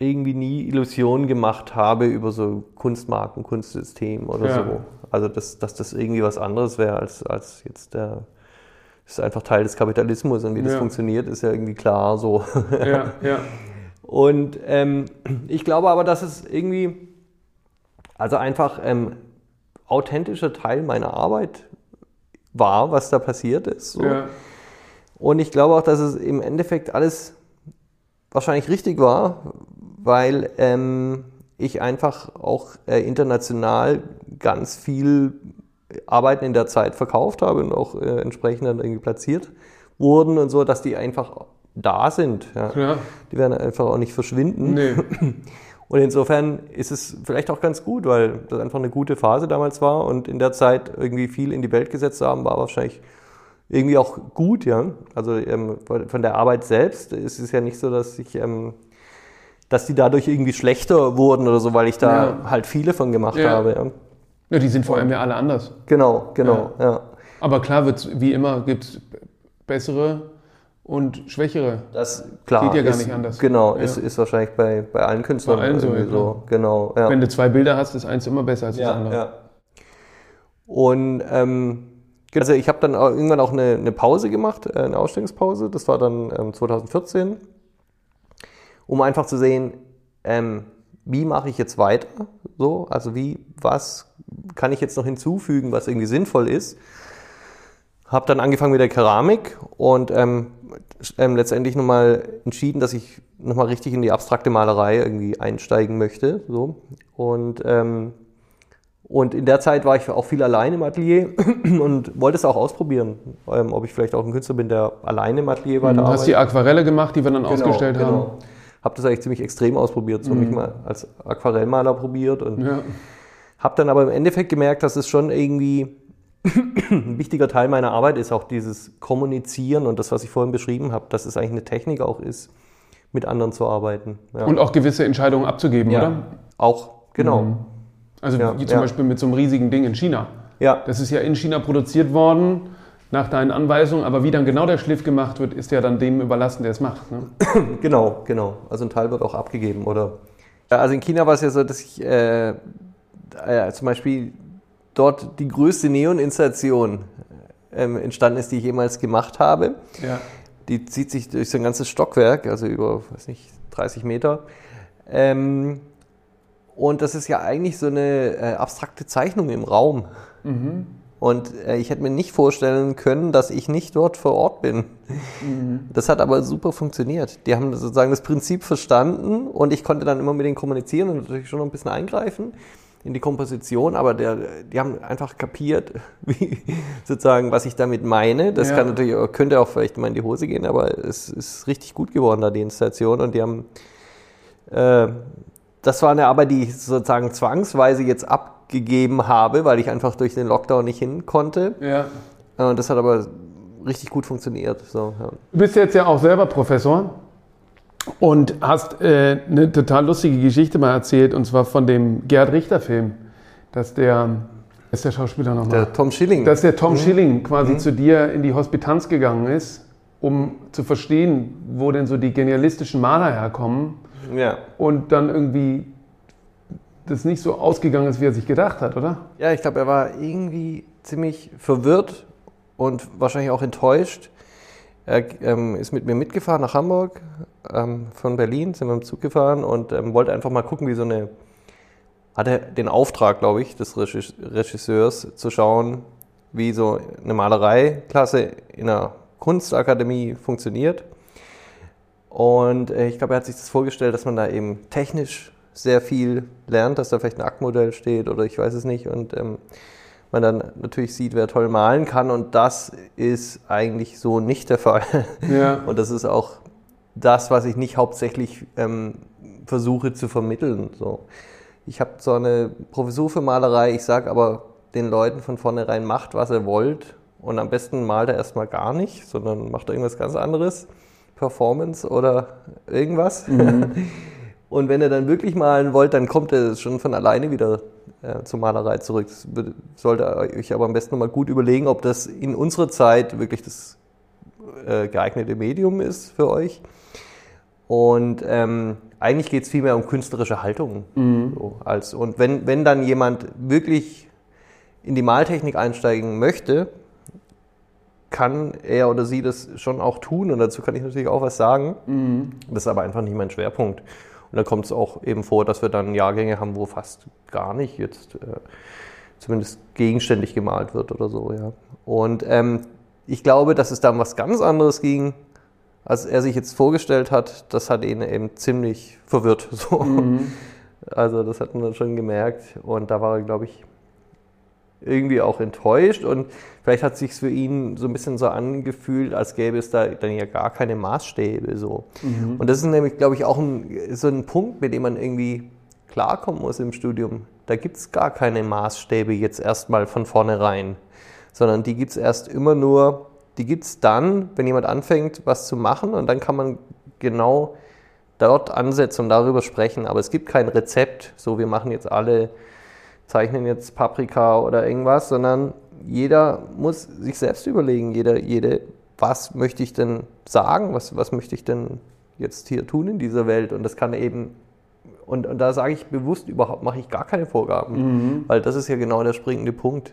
irgendwie nie Illusionen gemacht habe über so Kunstmarken, Kunstsystem oder ja. so. Also dass, dass das irgendwie was anderes wäre als, als jetzt der ist einfach Teil des Kapitalismus und wie das ja. funktioniert, ist ja irgendwie klar so. Ja, ja. Und ähm, ich glaube aber, dass es irgendwie, also einfach ähm, authentischer Teil meiner Arbeit war, was da passiert ist. So. Ja. Und ich glaube auch, dass es im Endeffekt alles wahrscheinlich richtig war, weil ähm, ich einfach auch äh, international ganz viel Arbeiten in der Zeit verkauft habe und auch äh, entsprechend dann irgendwie platziert wurden und so, dass die einfach da sind. Ja. ja. Die werden einfach auch nicht verschwinden. Nee. Und insofern ist es vielleicht auch ganz gut, weil das einfach eine gute Phase damals war und in der Zeit irgendwie viel in die Welt gesetzt haben, war wahrscheinlich irgendwie auch gut, ja. Also ähm, von der Arbeit selbst ist es ja nicht so, dass ich ähm, dass die dadurch irgendwie schlechter wurden oder so, weil ich da ja. halt viele von gemacht ja. habe. Ja. Ja. die sind vor allem ja alle anders. Genau, genau, ja. Aber klar wird's, wie immer gibt es bessere und schwächere. Das klar, geht ja gar ist, nicht anders. Genau, ist, ist wahrscheinlich bei, bei allen Künstlern bei allen so, so. Genau, Wenn du zwei Bilder hast, ist eins immer besser als das andere. Ja. Und ähm, also ich habe dann irgendwann auch eine, eine Pause gemacht, äh, eine Ausstellungspause. Das war dann ähm, 2014 um einfach zu sehen, ähm, wie mache ich jetzt weiter? So, also wie, was kann ich jetzt noch hinzufügen, was irgendwie sinnvoll ist? Habe dann angefangen mit der Keramik und ähm, ähm, letztendlich nochmal entschieden, dass ich nochmal richtig in die abstrakte Malerei irgendwie einsteigen möchte. So. Und, ähm, und in der Zeit war ich auch viel allein im Atelier und wollte es auch ausprobieren, ähm, ob ich vielleicht auch ein Künstler bin, der alleine im Atelier weiterarbeitet. Du hast die Aquarelle gemacht, die wir dann genau, ausgestellt genau. haben habe das eigentlich ziemlich extrem ausprobiert, so mhm. mich mal als Aquarellmaler probiert und ja. habe dann aber im Endeffekt gemerkt, dass es schon irgendwie ein wichtiger Teil meiner Arbeit ist, auch dieses Kommunizieren und das, was ich vorhin beschrieben habe, dass es eigentlich eine Technik auch ist, mit anderen zu arbeiten. Ja. Und auch gewisse Entscheidungen abzugeben, ja. oder? Auch, genau. Mhm. Also wie zum Beispiel mit so einem riesigen Ding in China. Ja. Das ist ja in China produziert worden nach deinen Anweisungen, aber wie dann genau der Schliff gemacht wird, ist ja dann dem überlassen, der es macht. Ne? Genau, genau. Also ein Teil wird auch abgegeben, oder? Also in China war es ja so, dass ich äh, äh, zum Beispiel dort die größte Neon-Installation ähm, entstanden ist, die ich jemals gemacht habe. Ja. Die zieht sich durch so ein ganzes Stockwerk, also über, weiß nicht, 30 Meter. Ähm, Und das ist ja eigentlich so eine äh, abstrakte Zeichnung im Raum. Mhm. Und äh, ich hätte mir nicht vorstellen können, dass ich nicht dort vor Ort bin. Mhm. Das hat aber super funktioniert. Die haben sozusagen das Prinzip verstanden und ich konnte dann immer mit denen kommunizieren und natürlich schon noch ein bisschen eingreifen in die Komposition, aber der, die haben einfach kapiert, wie, sozusagen, was ich damit meine. Das ja. kann natürlich, könnte auch vielleicht mal in die Hose gehen, aber es ist richtig gut geworden da, die Installation. Und die haben, äh, das war eine Arbeit, die ich sozusagen zwangsweise jetzt abgegeben habe, weil ich einfach durch den Lockdown nicht hin konnte. Ja. Und das hat aber richtig gut funktioniert. So, ja. Du bist jetzt ja auch selber Professor. Und hast äh, eine total lustige Geschichte mal erzählt, und zwar von dem Gerhard Richter-Film, dass der, ist der Schauspieler nochmal? Der Tom Schilling. Dass der Tom mhm. Schilling quasi mhm. zu dir in die Hospitanz gegangen ist, um zu verstehen, wo denn so die genialistischen Maler herkommen. Ja. Und dann irgendwie das nicht so ausgegangen ist, wie er sich gedacht hat, oder? Ja, ich glaube, er war irgendwie ziemlich verwirrt und wahrscheinlich auch enttäuscht. Er ähm, ist mit mir mitgefahren nach Hamburg, ähm, von Berlin sind wir im Zug gefahren und ähm, wollte einfach mal gucken, wie so eine, hatte den Auftrag, glaube ich, des Regisseurs zu schauen, wie so eine Malereiklasse in einer Kunstakademie funktioniert. Und äh, ich glaube, er hat sich das vorgestellt, dass man da eben technisch sehr viel lernt, dass da vielleicht ein Aktmodell steht oder ich weiß es nicht. Und ähm, man dann natürlich sieht, wer toll malen kann. Und das ist eigentlich so nicht der Fall. Ja. Und das ist auch das, was ich nicht hauptsächlich ähm, versuche zu vermitteln. So. Ich habe so eine Professur für Malerei, ich sage aber den Leuten von vornherein, macht, was ihr wollt. Und am besten malt er erstmal gar nicht, sondern macht irgendwas ganz anderes. Performance oder irgendwas. Mhm. Und wenn ihr dann wirklich malen wollt, dann kommt er schon von alleine wieder äh, zur Malerei zurück. Das sollte euch aber am besten nochmal gut überlegen, ob das in unserer Zeit wirklich das äh, geeignete Medium ist für euch. Und ähm, eigentlich geht es vielmehr um künstlerische Haltung. Mhm. So, als, und wenn, wenn dann jemand wirklich in die Maltechnik einsteigen möchte, kann er oder sie das schon auch tun und dazu kann ich natürlich auch was sagen. Mhm. Das ist aber einfach nicht mein Schwerpunkt. Und da kommt es auch eben vor, dass wir dann Jahrgänge haben, wo fast gar nicht jetzt äh, zumindest gegenständig gemalt wird oder so. Ja. Und ähm, ich glaube, dass es da um was ganz anderes ging als er sich jetzt vorgestellt hat, das hat ihn eben ziemlich verwirrt. So. Mhm. Also das hat man dann schon gemerkt und da war er, glaube ich, irgendwie auch enttäuscht und vielleicht hat es sich für ihn so ein bisschen so angefühlt, als gäbe es da dann ja gar keine Maßstäbe. So. Mhm. Und das ist nämlich, glaube ich, auch ein, so ein Punkt, mit dem man irgendwie klarkommen muss im Studium. Da gibt es gar keine Maßstäbe jetzt erstmal von vornherein, sondern die gibt es erst immer nur die gibt es dann, wenn jemand anfängt, was zu machen und dann kann man genau dort ansetzen und darüber sprechen. Aber es gibt kein Rezept, so wir machen jetzt alle, zeichnen jetzt Paprika oder irgendwas, sondern jeder muss sich selbst überlegen, jeder, jede, was möchte ich denn sagen, was, was möchte ich denn jetzt hier tun in dieser Welt und das kann eben und, und da sage ich bewusst überhaupt, mache ich gar keine Vorgaben, mhm. weil das ist ja genau der springende Punkt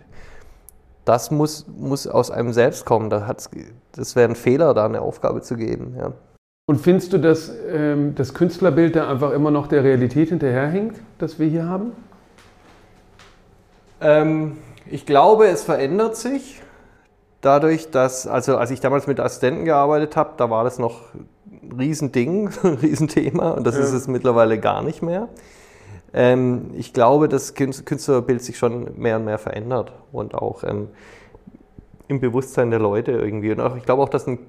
das muss, muss aus einem selbst kommen. Da das wäre ein Fehler, da eine Aufgabe zu geben. Ja. Und findest du, dass ähm, das Künstlerbild da einfach immer noch der Realität hinterherhängt, das wir hier haben? Ähm, ich glaube, es verändert sich dadurch, dass, also als ich damals mit Assistenten gearbeitet habe, da war das noch ein Riesending, ein Riesenthema und das ja. ist es mittlerweile gar nicht mehr. Ähm, ich glaube, das Künstlerbild sich schon mehr und mehr verändert und auch ähm, im Bewusstsein der Leute irgendwie. Und auch, ich glaube auch, dass ein,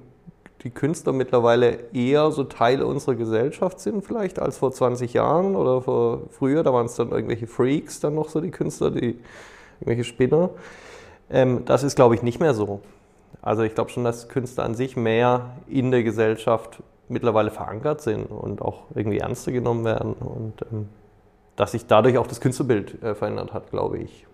die Künstler mittlerweile eher so Teil unserer Gesellschaft sind, vielleicht als vor 20 Jahren oder vor früher. Da waren es dann irgendwelche Freaks, dann noch so die Künstler, die irgendwelche Spinner. Ähm, das ist, glaube ich, nicht mehr so. Also ich glaube schon, dass Künstler an sich mehr in der Gesellschaft mittlerweile verankert sind und auch irgendwie ernster genommen werden. Und ähm, dass sich dadurch auch das Künstlerbild äh, verändert hat, glaube ich.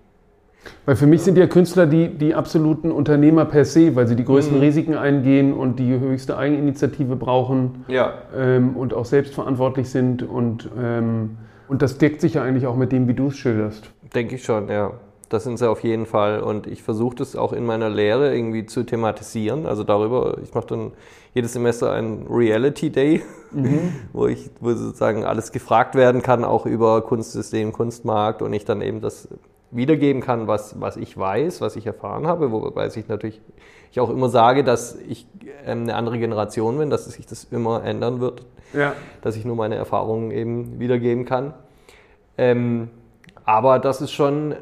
Weil für mich sind ja Künstler die, die absoluten Unternehmer per se, weil sie die größten mhm. Risiken eingehen und die höchste Eigeninitiative brauchen ja. ähm, und auch selbstverantwortlich sind. Und, ähm, und das deckt sich ja eigentlich auch mit dem, wie du es schilderst. Denke ich schon, ja. Das sind sie auf jeden Fall. Und ich versuche das auch in meiner Lehre irgendwie zu thematisieren. Also darüber, ich mache dann jedes Semester einen Reality Day, mhm. wo ich, wo sozusagen alles gefragt werden kann, auch über Kunstsystem, Kunstmarkt und ich dann eben das wiedergeben kann, was, was ich weiß, was ich erfahren habe, wobei ich natürlich ich auch immer sage, dass ich ähm, eine andere Generation bin, dass sich das immer ändern wird, ja. dass ich nur meine Erfahrungen eben wiedergeben kann. Ähm, aber das ist schon,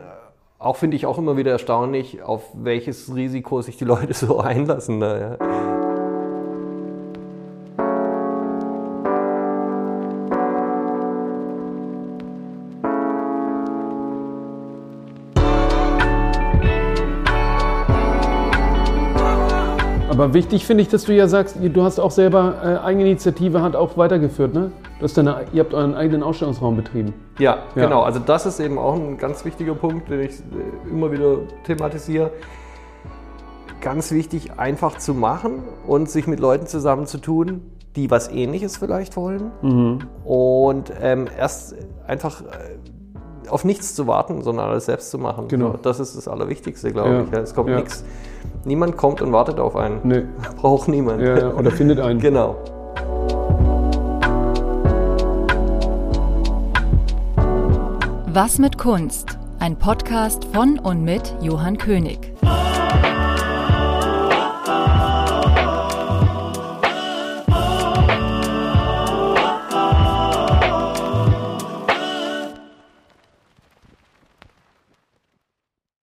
auch finde ich auch immer wieder erstaunlich, auf welches Risiko sich die Leute so einlassen. Da, ja. Aber wichtig finde ich, dass du ja sagst, du hast auch selber äh, Eigeninitiative hat auch weitergeführt, ne? Du hast deine, ihr habt euren eigenen Ausstellungsraum betrieben. Ja, ja, genau. Also das ist eben auch ein ganz wichtiger Punkt, den ich äh, immer wieder thematisiere. Ganz wichtig, einfach zu machen und sich mit Leuten zusammenzutun, die was Ähnliches vielleicht wollen. Mhm. Und ähm, erst einfach äh, auf nichts zu warten, sondern alles selbst zu machen. Genau. Das ist das Allerwichtigste, glaube ja. ich. Es kommt ja. nichts Niemand kommt und wartet auf einen. Nee. Braucht niemand. Ja, oder findet einen. genau. Was mit Kunst? Ein Podcast von und mit Johann König.